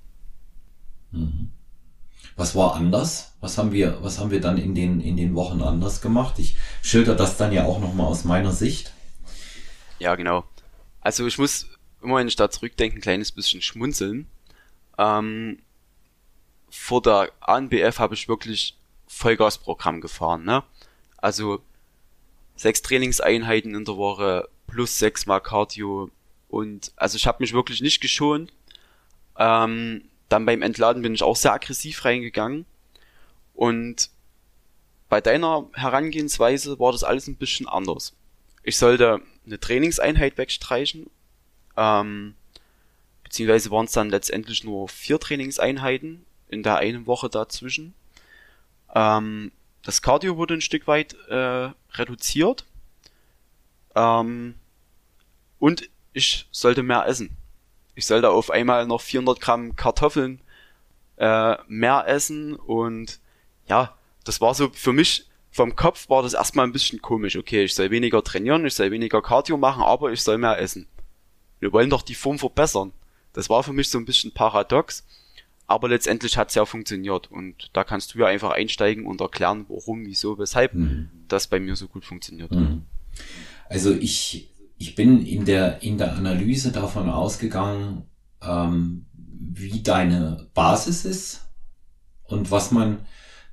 Mhm. Was war anders? Was haben wir, was haben wir dann in den, in den Wochen anders gemacht? Ich schilder das dann ja auch nochmal aus meiner Sicht. Ja, genau. Also ich muss immer, wenn ich da zurückdenke, ein kleines bisschen schmunzeln. Ähm, vor der ANBF habe ich wirklich Vollgasprogramm gefahren, ne? Also sechs Trainingseinheiten in der Woche plus sechsmal Cardio und also ich habe mich wirklich nicht geschont. Ähm, dann beim Entladen bin ich auch sehr aggressiv reingegangen und bei deiner Herangehensweise war das alles ein bisschen anders. Ich sollte eine Trainingseinheit wegstreichen, ähm, beziehungsweise waren es dann letztendlich nur vier Trainingseinheiten in der einen Woche dazwischen. Ähm, das Cardio wurde ein Stück weit äh, reduziert. Ähm, und ich sollte mehr essen. Ich sollte auf einmal noch 400 Gramm Kartoffeln äh, mehr essen und ja, das war so für mich vom Kopf war das erstmal ein bisschen komisch. Okay, ich soll weniger trainieren, ich soll weniger Cardio machen, aber ich soll mehr essen. Wir wollen doch die Form verbessern. Das war für mich so ein bisschen paradox. Aber letztendlich hat es ja funktioniert und da kannst du ja einfach einsteigen und erklären, warum, wieso, weshalb mhm. das bei mir so gut funktioniert. Mhm. Also ich, ich bin in der, in der Analyse davon ausgegangen, ähm, wie deine Basis ist und was man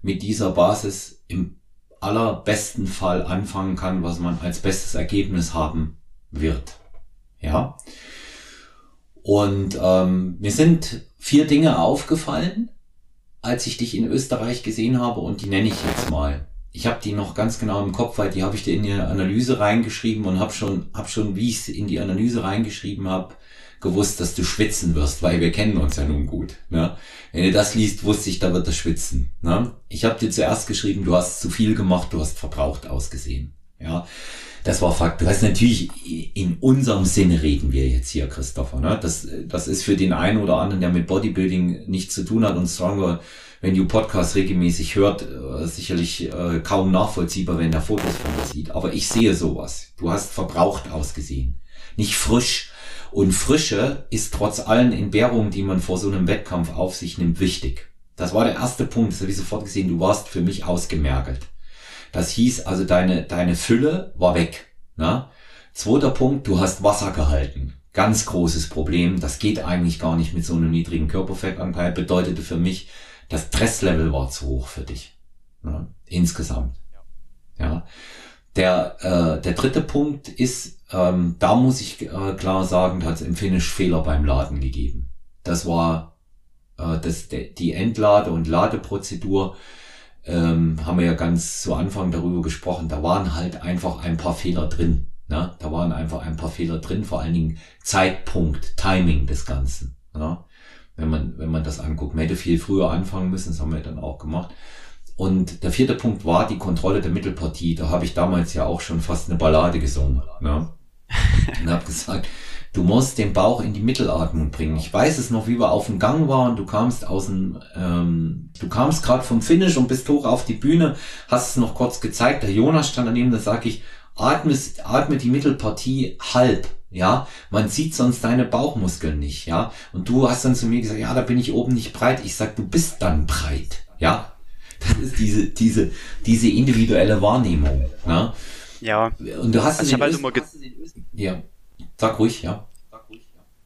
mit dieser Basis im allerbesten Fall anfangen kann, was man als bestes Ergebnis haben wird. Ja. Und ähm, mir sind vier Dinge aufgefallen, als ich dich in Österreich gesehen habe und die nenne ich jetzt mal. Ich habe die noch ganz genau im Kopf, weil die habe ich dir in die Analyse reingeschrieben und habe schon, hab schon, wie ich es in die Analyse reingeschrieben habe, gewusst, dass du schwitzen wirst, weil wir kennen uns ja nun gut. Ne? Wenn du das liest, wusste ich, da wird er schwitzen. Ne? Ich habe dir zuerst geschrieben, du hast zu viel gemacht, du hast verbraucht ausgesehen. Ja, das war Fakt. Du hast natürlich in unserem Sinne reden wir jetzt hier, Christopher. Ne? Das, das ist für den einen oder anderen, der mit Bodybuilding nichts zu tun hat und Stronger, wenn du Podcasts regelmäßig hört, äh, sicherlich äh, kaum nachvollziehbar, wenn der Fotos von dir sieht. Aber ich sehe sowas. Du hast verbraucht ausgesehen. Nicht frisch. Und Frische ist trotz allen Entbehrungen, die man vor so einem Wettkampf auf sich nimmt, wichtig. Das war der erste Punkt. Das habe ich sofort gesehen. Du warst für mich ausgemergelt. Das hieß also, deine, deine Fülle war weg. Ne? Zweiter Punkt, du hast Wasser gehalten. Ganz großes Problem. Das geht eigentlich gar nicht mit so einem niedrigen Körperfettanteil. Bedeutete für mich, das Stresslevel war zu hoch für dich. Ne? Insgesamt. Ja. Der, äh, der dritte Punkt ist, ähm, da muss ich äh, klar sagen, da hat es im Finish Fehler beim Laden gegeben. Das war äh, das, die Entlade- und Ladeprozedur ähm, haben wir ja ganz zu Anfang darüber gesprochen, da waren halt einfach ein paar Fehler drin. Ne? Da waren einfach ein paar Fehler drin, vor allen Dingen Zeitpunkt, Timing des Ganzen. Ne? Wenn man, wenn man das anguckt. Man hätte viel früher anfangen müssen, das haben wir dann auch gemacht. Und der vierte Punkt war die Kontrolle der Mittelpartie. Da habe ich damals ja auch schon fast eine Ballade gesungen. Ne? Und habe gesagt, du musst den Bauch in die Mittelatmung bringen. Ich weiß es noch, wie wir auf dem Gang waren. Du kamst aus dem, ähm, du kamst gerade vom Finish und bist hoch auf die Bühne, hast es noch kurz gezeigt. Der Jonas stand daneben, da sag ich, atme, atme die Mittelpartie halb. Ja, man sieht sonst deine Bauchmuskeln nicht, ja. Und du hast dann zu mir gesagt, ja, da bin ich oben nicht breit. Ich sag, du bist dann breit, ja. Das ist diese, diese, diese individuelle Wahrnehmung, ne? Ja. Und du hast also ich habe halt immer ja. Sag ruhig, ja.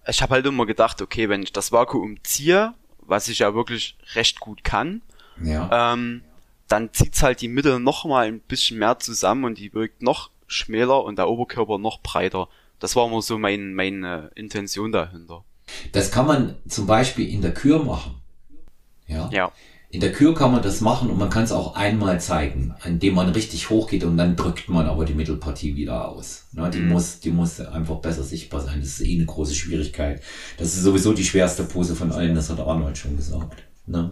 Ich habe halt immer gedacht, okay, wenn ich das Vakuum ziehe, was ich ja wirklich recht gut kann, ja. ähm, dann zieht's halt die Mitte noch mal ein bisschen mehr zusammen und die wirkt noch schmäler und der Oberkörper noch breiter. Das war immer so mein, meine Intention dahinter. Das kann man zum Beispiel in der Kür machen. Ja. Ja. In der Kür kann man das machen und man kann es auch einmal zeigen, indem man richtig hochgeht und dann drückt man aber die Mittelpartie wieder aus. Ne, die, mhm. muss, die muss einfach besser sichtbar sein. Das ist eh eine große Schwierigkeit. Das ist sowieso die schwerste Pose von allen, das hat Arnold schon gesagt. Ne?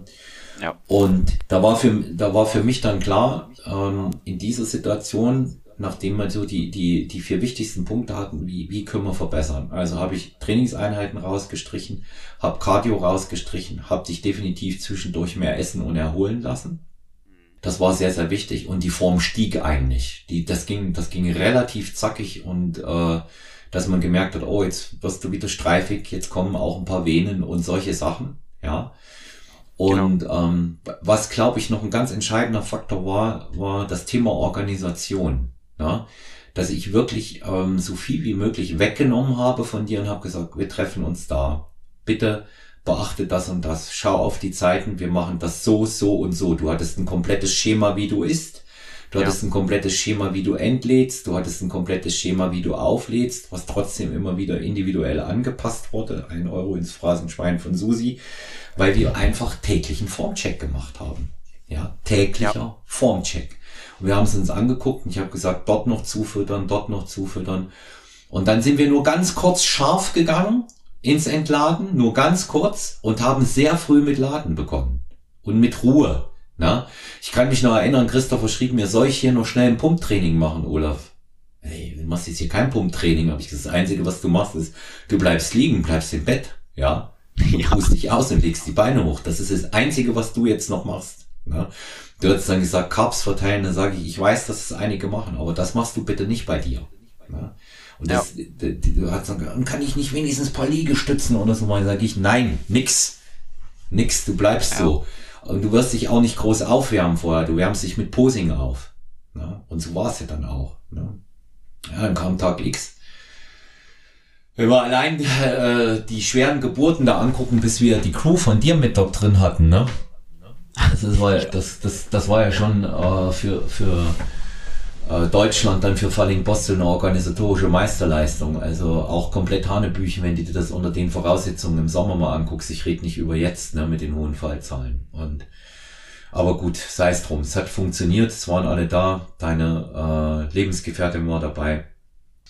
Ja. Und da war für, da war für mich dann klar, ähm, in dieser Situation nachdem wir so die, die, die vier wichtigsten Punkte hatten, wie, wie können wir verbessern. Also habe ich Trainingseinheiten rausgestrichen, habe Cardio rausgestrichen, habe dich definitiv zwischendurch mehr essen und erholen lassen. Das war sehr, sehr wichtig und die Form stieg eigentlich. Die, das ging, das ging relativ zackig und äh, dass man gemerkt hat, oh, jetzt wirst du wieder streifig, jetzt kommen auch ein paar Venen und solche Sachen, ja. Und genau. ähm, was, glaube ich, noch ein ganz entscheidender Faktor war, war das Thema Organisation ja, dass ich wirklich ähm, so viel wie möglich weggenommen habe von dir und habe gesagt, wir treffen uns da. Bitte beachte das und das, schau auf die Zeiten, wir machen das so, so und so. Du hattest ein komplettes Schema, wie du isst. Du ja. hattest ein komplettes Schema, wie du entlädst. Du hattest ein komplettes Schema, wie du auflädst, was trotzdem immer wieder individuell angepasst wurde. Ein Euro ins Phrasenschwein von Susi, weil wir einfach täglichen Formcheck gemacht haben. Ja, täglicher ja. Formcheck. Wir haben es uns angeguckt und ich habe gesagt, dort noch zufüttern, dort noch zufüttern. Und dann sind wir nur ganz kurz scharf gegangen ins Entladen, nur ganz kurz und haben sehr früh mit Laden begonnen. Und mit Ruhe. Na? Ich kann mich noch erinnern, Christopher schrieb mir, soll ich hier noch schnell ein Pumptraining machen, Olaf? Hey, du machst jetzt hier kein Pumptraining, aber ich das Einzige, was du machst, ist, du bleibst liegen, bleibst im Bett, ja. [laughs] Du ja. dich aus und legst die Beine hoch. Das ist das Einzige, was du jetzt noch machst. Ja? Du hast dann gesagt, Carbs verteilen, dann sage ich, ich weiß, dass es einige machen, aber das machst du bitte nicht bei dir. Ja? Und das, ja. du, hast dann kann ich nicht wenigstens ein paar Liegestützen oder so mal, sage ich, nein, nix. Nix, du bleibst ja. so. Und du wirst dich auch nicht groß aufwärmen vorher, du wärmst dich mit Posing auf. Ne? Und so war es ja dann auch. Ne? Ja, dann kam Tag X. Wenn wir allein äh, die schweren Geburten da angucken, bis wir die Crew von dir mit dort drin hatten, ne? Das, ist, war, das, das, das war ja schon äh, für, für äh, Deutschland dann für Falling Boston eine organisatorische Meisterleistung. Also auch komplett Hanebüchen, wenn du dir das unter den Voraussetzungen im Sommer mal anguckst. Ich rede nicht über jetzt ne, mit den hohen Fallzahlen. Und aber gut, sei es drum. Es hat funktioniert, es waren alle da. Deine äh, Lebensgefährtin war dabei.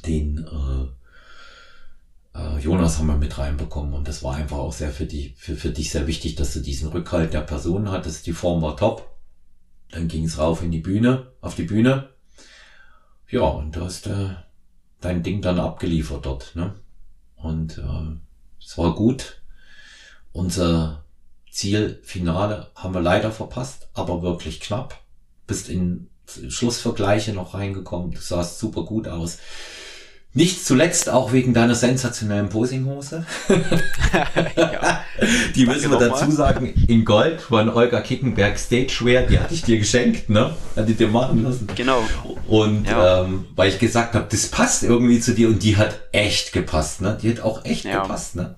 Den äh, äh, Jonas haben wir mit reinbekommen und das war einfach auch sehr für, die, für, für dich sehr wichtig, dass du diesen Rückhalt der Personen hattest. Die Form war top. Dann ging es rauf in die Bühne, auf die Bühne. Ja, und du hast äh, dein Ding dann abgeliefert dort. Ne? Und äh, es war gut. Unser Zielfinale haben wir leider verpasst, aber wirklich knapp. Bist in Schlussvergleiche noch reingekommen. Du sahst super gut aus. Nicht zuletzt auch wegen deiner sensationellen Posinghose. ja. [laughs] Die müssen wir dazu sagen, in Gold von Olga Kickenberg Stagewear, die hatte ich dir geschenkt, ne? Hatte ich dir machen lassen. Genau. Und ja. ähm, weil ich gesagt habe, das passt irgendwie zu dir und die hat echt gepasst, ne? Die hat auch echt ja. gepasst, ne?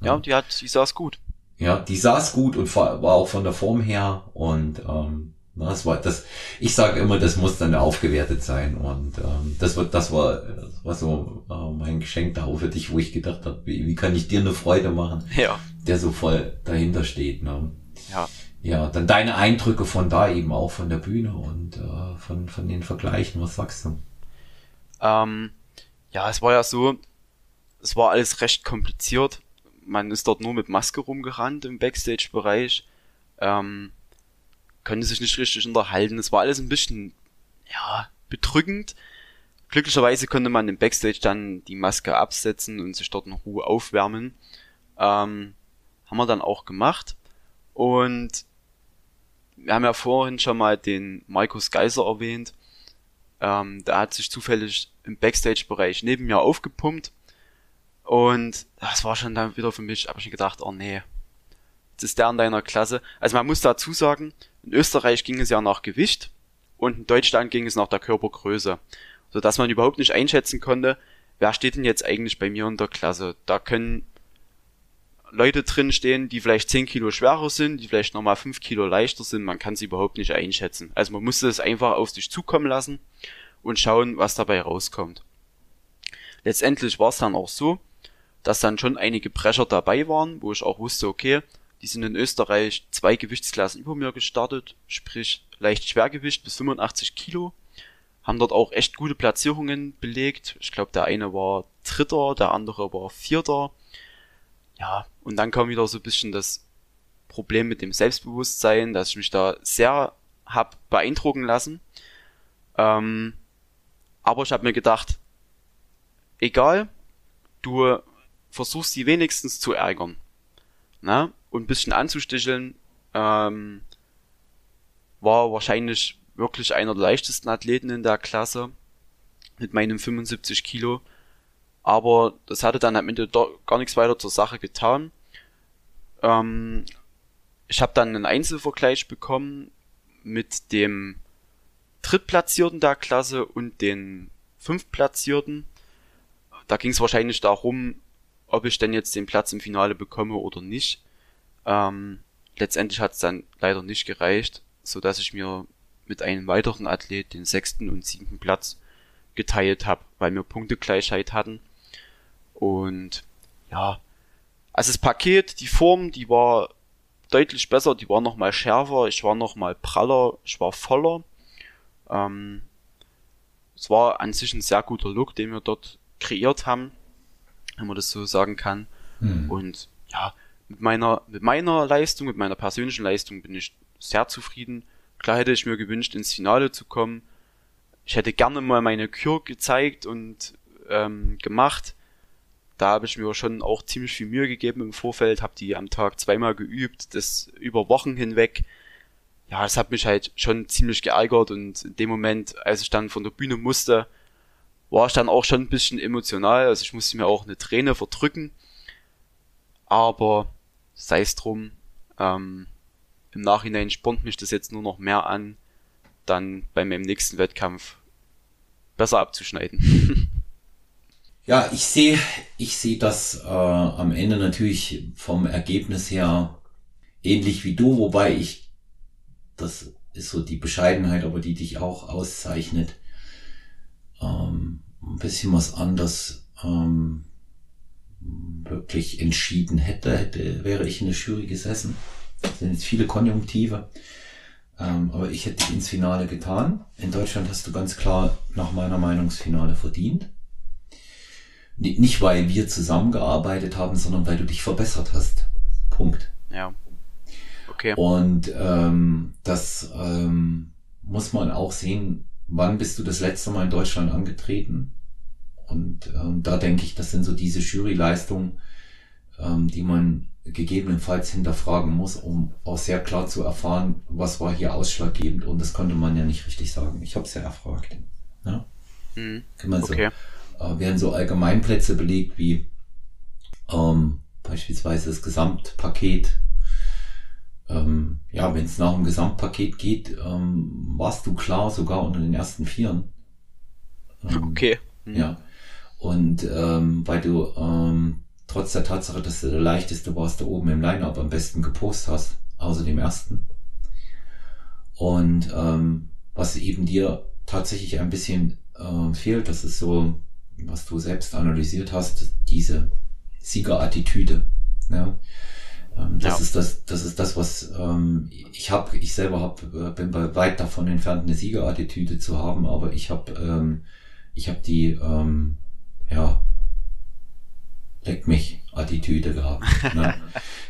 Ja, ja die hat, die saß gut. Ja, die saß gut und war auch von der Form her und ähm, Das war das. Ich sage immer, das muss dann aufgewertet sein und ähm, das wird, das war, das war so äh, mein Geschenk da für dich, wo ich gedacht habe, wie, wie kann ich dir eine Freude machen, ja. der so voll dahinter steht. Ne? Ja. Ja, dann deine Eindrücke von da eben auch von der Bühne und äh, von von den Vergleichen. Was sagst du? Ähm, ja, es war ja so, es war alles recht kompliziert. Man ist dort nur mit Maske rumgerannt im Backstage-Bereich. Ähm, konnte sich nicht richtig unterhalten. Es war alles ein bisschen, ja, bedrückend. Glücklicherweise konnte man im Backstage dann die Maske absetzen und sich dort in Ruhe aufwärmen. Ähm, haben wir dann auch gemacht. Und wir haben ja vorhin schon mal den Markus Geiser erwähnt. Ähm, der hat sich zufällig im Backstage-Bereich neben mir aufgepumpt. Und das war schon dann wieder für mich, habe ich gedacht, oh nee, das ist der in deiner Klasse. Also man muss dazu sagen, in Österreich ging es ja nach Gewicht und in Deutschland ging es nach der Körpergröße. So dass man überhaupt nicht einschätzen konnte, wer steht denn jetzt eigentlich bei mir in der Klasse. Da können Leute drin stehen, die vielleicht 10 Kilo schwerer sind, die vielleicht nochmal 5 Kilo leichter sind, man kann sie überhaupt nicht einschätzen. Also man musste es einfach auf sich zukommen lassen und schauen, was dabei rauskommt. Letztendlich war es dann auch so, dass dann schon einige Brecher dabei waren, wo ich auch wusste, okay, die sind in Österreich zwei Gewichtsklassen über mir gestartet, sprich leicht Schwergewicht bis 85 Kilo, haben dort auch echt gute Platzierungen belegt. Ich glaube, der eine war Dritter, der andere war Vierter ja, und dann kam wieder so ein bisschen das Problem mit dem Selbstbewusstsein, dass ich mich da sehr hab beeindrucken lassen. Ähm, aber ich habe mir gedacht, egal, du versuchst sie wenigstens zu ärgern. Ne? Und ein bisschen anzusticheln, ähm, war wahrscheinlich wirklich einer der leichtesten Athleten in der Klasse mit meinem 75 Kilo aber das hatte dann am Ende gar nichts weiter zur Sache getan. Ähm, ich habe dann einen Einzelvergleich bekommen mit dem Drittplatzierten der Klasse und den Fünftplatzierten. Da ging es wahrscheinlich darum, ob ich denn jetzt den Platz im Finale bekomme oder nicht. Ähm, letztendlich hat es dann leider nicht gereicht, so dass ich mir mit einem weiteren Athlet den sechsten und siebten Platz geteilt habe, weil wir Punktegleichheit hatten. Und ja, also das Paket, die Form, die war deutlich besser, die war nochmal schärfer, ich war nochmal praller, ich war voller. Ähm, es war an sich ein sehr guter Look, den wir dort kreiert haben, wenn man das so sagen kann. Mhm. Und ja, mit meiner, mit meiner Leistung, mit meiner persönlichen Leistung bin ich sehr zufrieden. Klar hätte ich mir gewünscht, ins Finale zu kommen. Ich hätte gerne mal meine Kür gezeigt und ähm, gemacht da habe ich mir schon auch ziemlich viel Mühe gegeben im Vorfeld, habe die am Tag zweimal geübt, das über Wochen hinweg. Ja, es hat mich halt schon ziemlich geärgert und in dem Moment, als ich dann von der Bühne musste, war ich dann auch schon ein bisschen emotional. Also ich musste mir auch eine Träne verdrücken. Aber sei es drum, ähm, im Nachhinein spornt mich das jetzt nur noch mehr an, dann bei meinem nächsten Wettkampf besser abzuschneiden. [laughs] Ja, ich sehe, ich sehe das äh, am Ende natürlich vom Ergebnis her ähnlich wie du, wobei ich, das ist so die Bescheidenheit, aber die dich auch auszeichnet, ähm, ein bisschen was anders ähm, wirklich entschieden hätte, hätte, wäre ich in der Jury gesessen. Das sind jetzt viele Konjunktive. Ähm, aber ich hätte dich ins Finale getan. In Deutschland hast du ganz klar nach meiner Meinung das Finale verdient. Nicht, weil wir zusammengearbeitet haben, sondern weil du dich verbessert hast. Punkt. Ja. Okay. Und ähm, das ähm, muss man auch sehen, wann bist du das letzte Mal in Deutschland angetreten? Und ähm, da denke ich, das sind so diese Juryleistungen, ähm, die man gegebenenfalls hinterfragen muss, um auch sehr klar zu erfahren, was war hier ausschlaggebend. Und das konnte man ja nicht richtig sagen. Ich habe es ja erfragt. Ja? Mhm. Man okay. so äh, werden so Allgemeinplätze belegt wie ähm, beispielsweise das Gesamtpaket. Ähm, ja, wenn es nach dem Gesamtpaket geht, ähm, warst du klar sogar unter den ersten Vieren. Ähm, okay. Mhm. Ja. Und ähm, weil du ähm, trotz der Tatsache, dass du der leichteste warst, da oben im Line-Up am besten gepostet hast, außer dem ersten. Und ähm, was eben dir tatsächlich ein bisschen äh, fehlt, das ist so, was du selbst analysiert hast, diese Siegerattitüde. Ja? Ähm, das ja. ist das, das ist das, was ähm, ich habe. Ich selber hab, äh, bin bei weit davon entfernt, eine Siegerattitüde zu haben, aber ich habe, ähm, ich habe die, ähm, leck mich Attitüde gehabt. Ne? [laughs]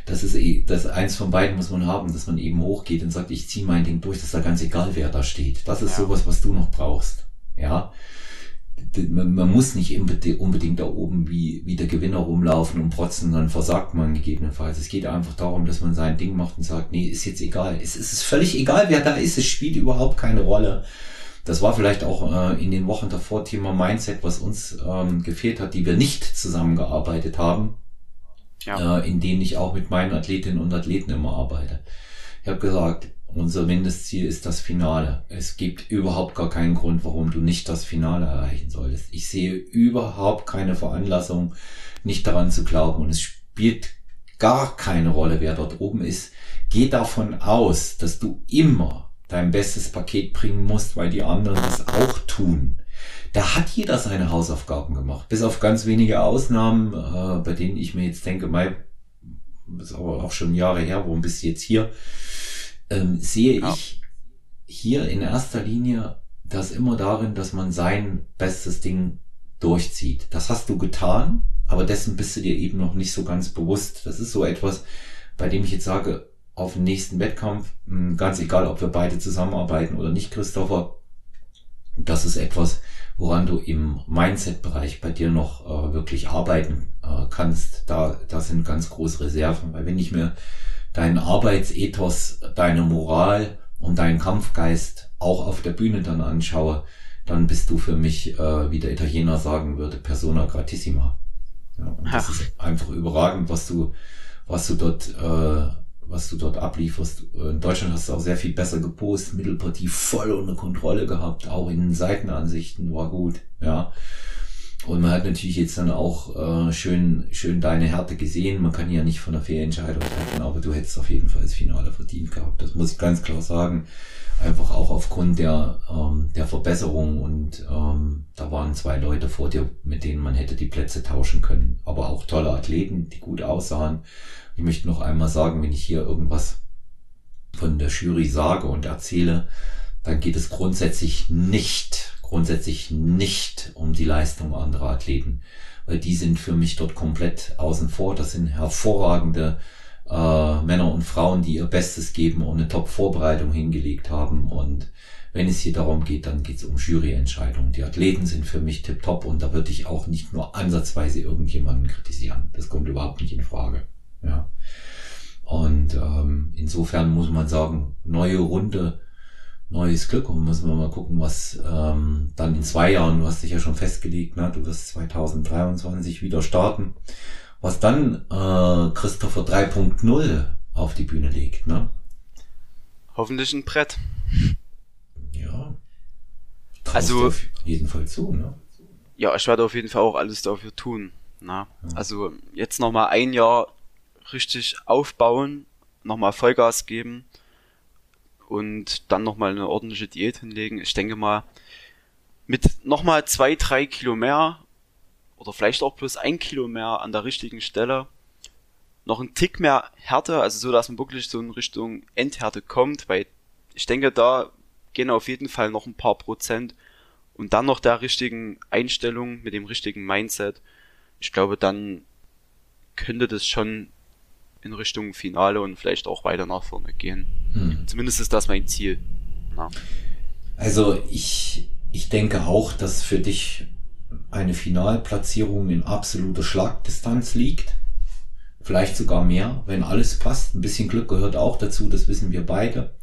Das ist eh, das eins von beiden muss man haben, dass man eben hochgeht und sagt, ich ziehe mein Ding durch, das ist da ganz egal, wer da steht. Das ist ja. sowas, was du noch brauchst. Ja man, muss nicht unbedingt da oben wie, wie der Gewinner rumlaufen und protzen, dann versagt man gegebenenfalls. Es geht einfach darum, dass man sein Ding macht und sagt, nee, ist jetzt egal. Es, es ist völlig egal, wer da ist. Es spielt überhaupt keine Rolle. Das war vielleicht auch äh, in den Wochen davor Thema Mindset, was uns ähm, gefehlt hat, die wir nicht zusammengearbeitet haben, ja. äh, in denen ich auch mit meinen Athletinnen und Athleten immer arbeite. Ich habe gesagt, unser Mindestziel ist das Finale. Es gibt überhaupt gar keinen Grund, warum du nicht das Finale erreichen solltest. Ich sehe überhaupt keine Veranlassung, nicht daran zu glauben. Und es spielt gar keine Rolle, wer dort oben ist. Geh davon aus, dass du immer dein bestes Paket bringen musst, weil die anderen das auch tun. Da hat jeder seine Hausaufgaben gemacht. Bis auf ganz wenige Ausnahmen, äh, bei denen ich mir jetzt denke, mei, ist aber auch schon Jahre her, warum bist du jetzt hier? ähm, sehe ja. ich hier in erster Linie das immer darin, dass man sein bestes Ding durchzieht. Das hast du getan, aber dessen bist du dir eben noch nicht so ganz bewusst. Das ist so etwas, bei dem ich jetzt sage, auf den nächsten Wettkampf, hm, ganz egal, ob wir beide zusammenarbeiten oder nicht, Christopher, das ist etwas, woran du im Mindset-Bereich bei dir noch äh, wirklich arbeiten äh, kannst. Da, da sind ganz große Reserven, weil wenn ich mir deinen Arbeitsethos, deine Moral und deinen Kampfgeist auch auf der Bühne dann anschaue, dann bist du für mich, äh, wie der Italiener sagen würde, persona gratissima. Ja, und das ist einfach überragend, was du, was du dort, äh, was du dort ablieferst. In Deutschland hast du auch sehr viel besser gepostet, Mittelpartie voll unter Kontrolle gehabt, auch in den Seitenansichten war gut, ja. Und man hat natürlich jetzt dann auch äh, schön, schön deine Härte gesehen. Man kann ja nicht von der Fehlentscheidung treffen, aber du hättest auf jeden Fall das Finale verdient gehabt. Das muss ich ganz klar sagen. Einfach auch aufgrund der, ähm, der Verbesserung und ähm, da waren zwei Leute vor dir, mit denen man hätte die Plätze tauschen können. Aber auch tolle Athleten, die gut aussahen. Ich möchte noch einmal sagen, wenn ich hier irgendwas von der Jury sage und erzähle, dann geht es grundsätzlich nicht grundsätzlich nicht um die Leistung anderer Athleten, weil die sind für mich dort komplett außen vor. Das sind hervorragende äh, Männer und Frauen, die ihr Bestes geben und eine Top-Vorbereitung hingelegt haben. Und wenn es hier darum geht, dann geht es um Juryentscheidungen. Die Athleten sind für mich tipptopp und da würde ich auch nicht nur ansatzweise irgendjemanden kritisieren. Das kommt überhaupt nicht in Frage. Ja. Und ähm, insofern muss man sagen, neue Runde neues Glück und müssen wir mal gucken, was ähm, dann in zwei Jahren, du hast dich ja schon festgelegt, ne? du wirst 2023 wieder starten, was dann äh, Christopher 3.0 auf die Bühne legt. Ne? Hoffentlich ein Brett. Ja. Traust also auf jeden Fall zu, ne? Ja, ich werde auf jeden Fall auch alles dafür tun. Ja. Also jetzt nochmal ein Jahr richtig aufbauen, nochmal Vollgas geben und dann nochmal eine ordentliche Diät hinlegen. Ich denke mal, mit nochmal zwei, drei Kilo mehr oder vielleicht auch plus ein Kilo mehr an der richtigen Stelle, noch ein Tick mehr Härte, also so, dass man wirklich so in Richtung Endhärte kommt, weil ich denke, da gehen auf jeden Fall noch ein paar Prozent und dann noch der richtigen Einstellung mit dem richtigen Mindset. Ich glaube, dann könnte das schon in Richtung Finale und vielleicht auch weiter nach vorne gehen. Hm. Zumindest ist das mein Ziel. Ja. Also ich, ich denke auch, dass für dich eine Finalplatzierung in absoluter Schlagdistanz liegt. Vielleicht sogar mehr, wenn alles passt. Ein bisschen Glück gehört auch dazu, das wissen wir beide.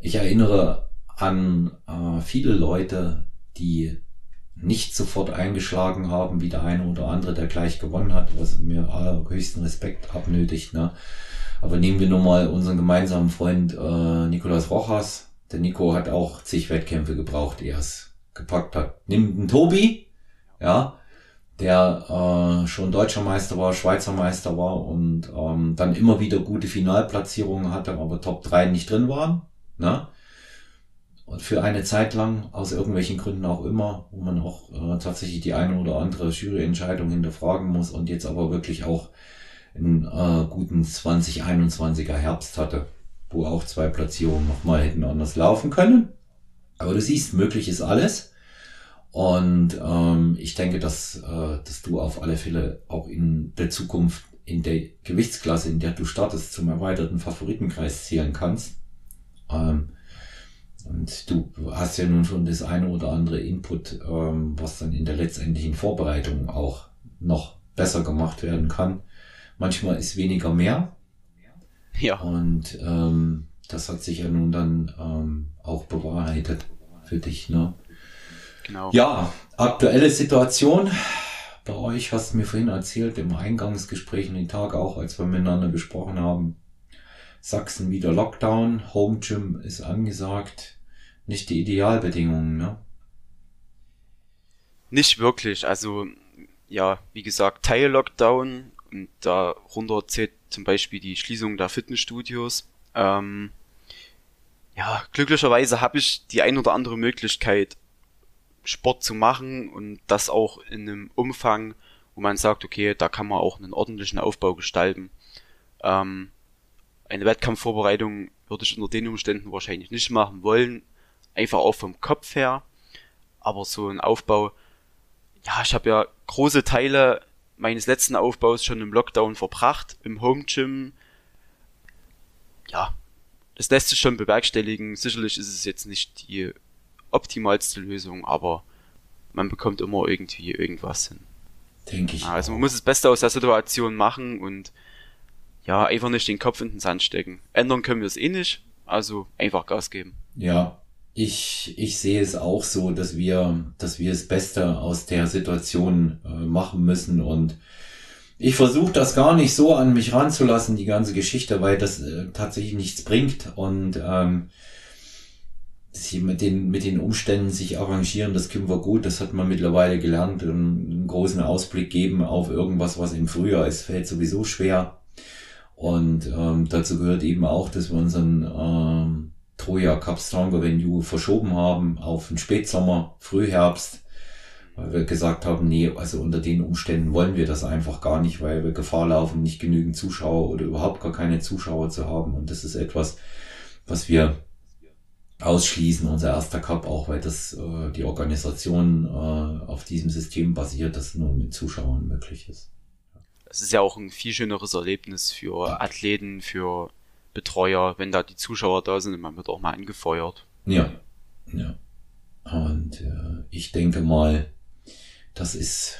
Ich erinnere an äh, viele Leute, die nicht sofort eingeschlagen haben, wie der eine oder andere, der gleich gewonnen hat, was mir allerhöchsten Respekt abnötigt. Ne? Aber nehmen wir nur mal unseren gemeinsamen Freund äh, Nicolas Rojas. Der Nico hat auch zig Wettkämpfe gebraucht, ehe er es gepackt hat. Nimm den Tobi, ja, der äh, schon deutscher Meister war, Schweizer Meister war und ähm, dann immer wieder gute Finalplatzierungen hatte, aber Top 3 nicht drin waren. Ne? Und für eine Zeit lang, aus irgendwelchen Gründen auch immer, wo man auch äh, tatsächlich die eine oder andere Juryentscheidung hinterfragen muss und jetzt aber wirklich auch einen äh, guten 2021er Herbst hatte, wo auch zwei Platzierungen nochmal hätten anders laufen können. Aber du siehst, möglich ist alles. Und ähm, ich denke, dass, äh, dass du auf alle Fälle auch in der Zukunft in der Gewichtsklasse, in der du startest, zum erweiterten Favoritenkreis zählen kannst. Ähm, und du hast ja nun schon das eine oder andere Input, ähm, was dann in der letztendlichen Vorbereitung auch noch besser gemacht werden kann. Manchmal ist weniger mehr. Ja. Und ähm, das hat sich ja nun dann ähm, auch bewahrheitet für dich, ne? Genau. Ja, aktuelle Situation bei euch hast du mir vorhin erzählt, im Eingangsgespräch in den Tag auch, als wir miteinander gesprochen haben. Sachsen wieder Lockdown, Home Gym ist angesagt. Nicht die Idealbedingungen, ne? Nicht wirklich. Also, ja, wie gesagt, Teil-Lockdown und darunter zählt zum Beispiel die Schließung der Fitnessstudios. Ähm, ja, glücklicherweise habe ich die ein oder andere Möglichkeit, Sport zu machen und das auch in einem Umfang, wo man sagt, okay, da kann man auch einen ordentlichen Aufbau gestalten. Ähm, eine Wettkampfvorbereitung würde ich unter den Umständen wahrscheinlich nicht machen wollen, einfach auch vom Kopf her. Aber so ein Aufbau, ja, ich habe ja große Teile meines letzten Aufbaus schon im Lockdown verbracht, im Home Gym. Ja, das lässt sich schon bewerkstelligen. Sicherlich ist es jetzt nicht die optimalste Lösung, aber man bekommt immer irgendwie irgendwas hin. Denke ich. Also man muss das Beste aus der Situation machen und ja, einfach nicht den Kopf in den Sand stecken. Ändern können wir es eh nicht, also einfach Gas geben. Ja, ich, ich sehe es auch so, dass wir, dass wir das Beste aus der Situation äh, machen müssen und ich versuche das gar nicht so an mich ranzulassen, die ganze Geschichte, weil das äh, tatsächlich nichts bringt und ähm, sie mit den, mit den Umständen sich arrangieren, das können wir gut, das hat man mittlerweile gelernt, einen großen Ausblick geben auf irgendwas, was im Frühjahr ist, fällt sowieso schwer. Und ähm, dazu gehört eben auch, dass wir unseren ähm, Troja Cup Stronger Venue verschoben haben auf den Spätsommer, Frühherbst, weil wir gesagt haben, nee, also unter den Umständen wollen wir das einfach gar nicht, weil wir Gefahr laufen, nicht genügend Zuschauer oder überhaupt gar keine Zuschauer zu haben. Und das ist etwas, was wir ausschließen, unser erster Cup auch, weil das äh, die Organisation äh, auf diesem System basiert, das nur mit Zuschauern möglich ist. Es ist ja auch ein viel schöneres Erlebnis für Athleten, für Betreuer, wenn da die Zuschauer da sind man wird auch mal angefeuert. Ja, ja. Und äh, ich denke mal, das ist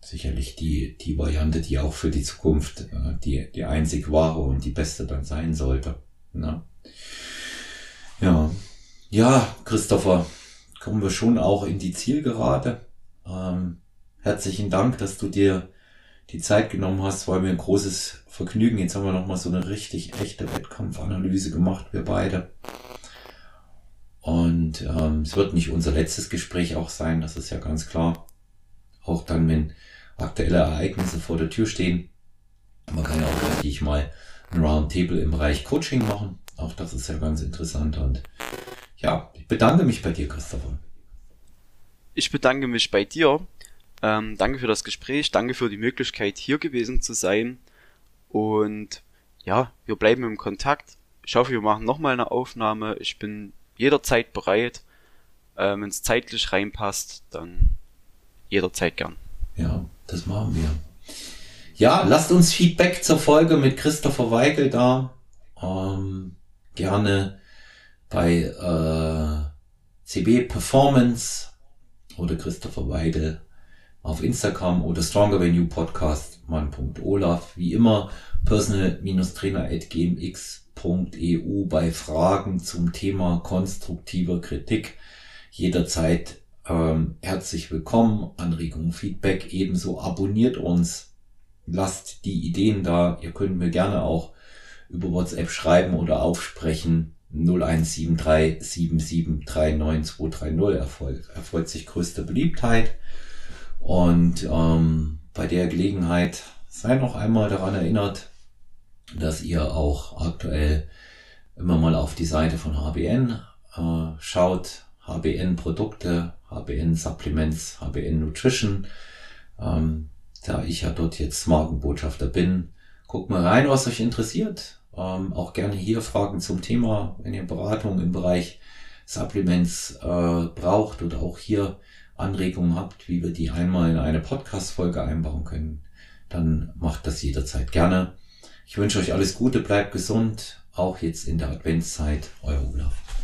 sicherlich die, die Variante, die auch für die Zukunft äh, die, die einzig wahre und die beste dann sein sollte. Ne? Ja. Ja, Christopher, kommen wir schon auch in die Zielgerade. Ähm, herzlichen Dank, dass du dir die Zeit genommen hast. War mir ein großes Vergnügen. Jetzt haben wir nochmal so eine richtig echte Wettkampfanalyse gemacht, wir beide. Und ähm, es wird nicht unser letztes Gespräch auch sein, das ist ja ganz klar. Auch dann, wenn aktuelle Ereignisse vor der Tür stehen. Man kann ja auch richtig mal ein Roundtable im Bereich Coaching machen. Auch das ist ja ganz interessant. Und ja, ich bedanke mich bei dir, Christopher. Ich bedanke mich bei dir. Ähm, danke für das Gespräch, danke für die Möglichkeit, hier gewesen zu sein. Und ja, wir bleiben im Kontakt. Ich hoffe, wir machen nochmal eine Aufnahme. Ich bin jederzeit bereit. Ähm, Wenn es zeitlich reinpasst, dann jederzeit gern. Ja, das machen wir. Ja, lasst uns Feedback zur Folge mit Christopher Weigel da. Ähm, gerne bei äh, CB Performance oder Christopher Weidel auf Instagram oder Stronger Podcast mann.olaf. Wie immer personal-trainer.gmx.eu bei Fragen zum Thema konstruktiver Kritik jederzeit ähm, herzlich willkommen. Anregungen, Feedback ebenso. Abonniert uns. Lasst die Ideen da. Ihr könnt mir gerne auch über WhatsApp schreiben oder aufsprechen. 017377392230 erfolgt, erfolgt sich größte Beliebtheit. Und ähm, bei der Gelegenheit sei noch einmal daran erinnert, dass ihr auch aktuell immer mal auf die Seite von HBN äh, schaut HBN Produkte, HBN Supplements, HBN Nutrition. Ähm, da ich ja dort jetzt Markenbotschafter bin, guckt mal rein, was euch interessiert. Ähm, auch gerne hier Fragen zum Thema, wenn ihr Beratung im Bereich Supplements äh, braucht oder auch hier Anregungen habt, wie wir die einmal in eine Podcast-Folge einbauen können, dann macht das jederzeit gerne. Ich wünsche euch alles Gute, bleibt gesund, auch jetzt in der Adventszeit. Euer Olaf.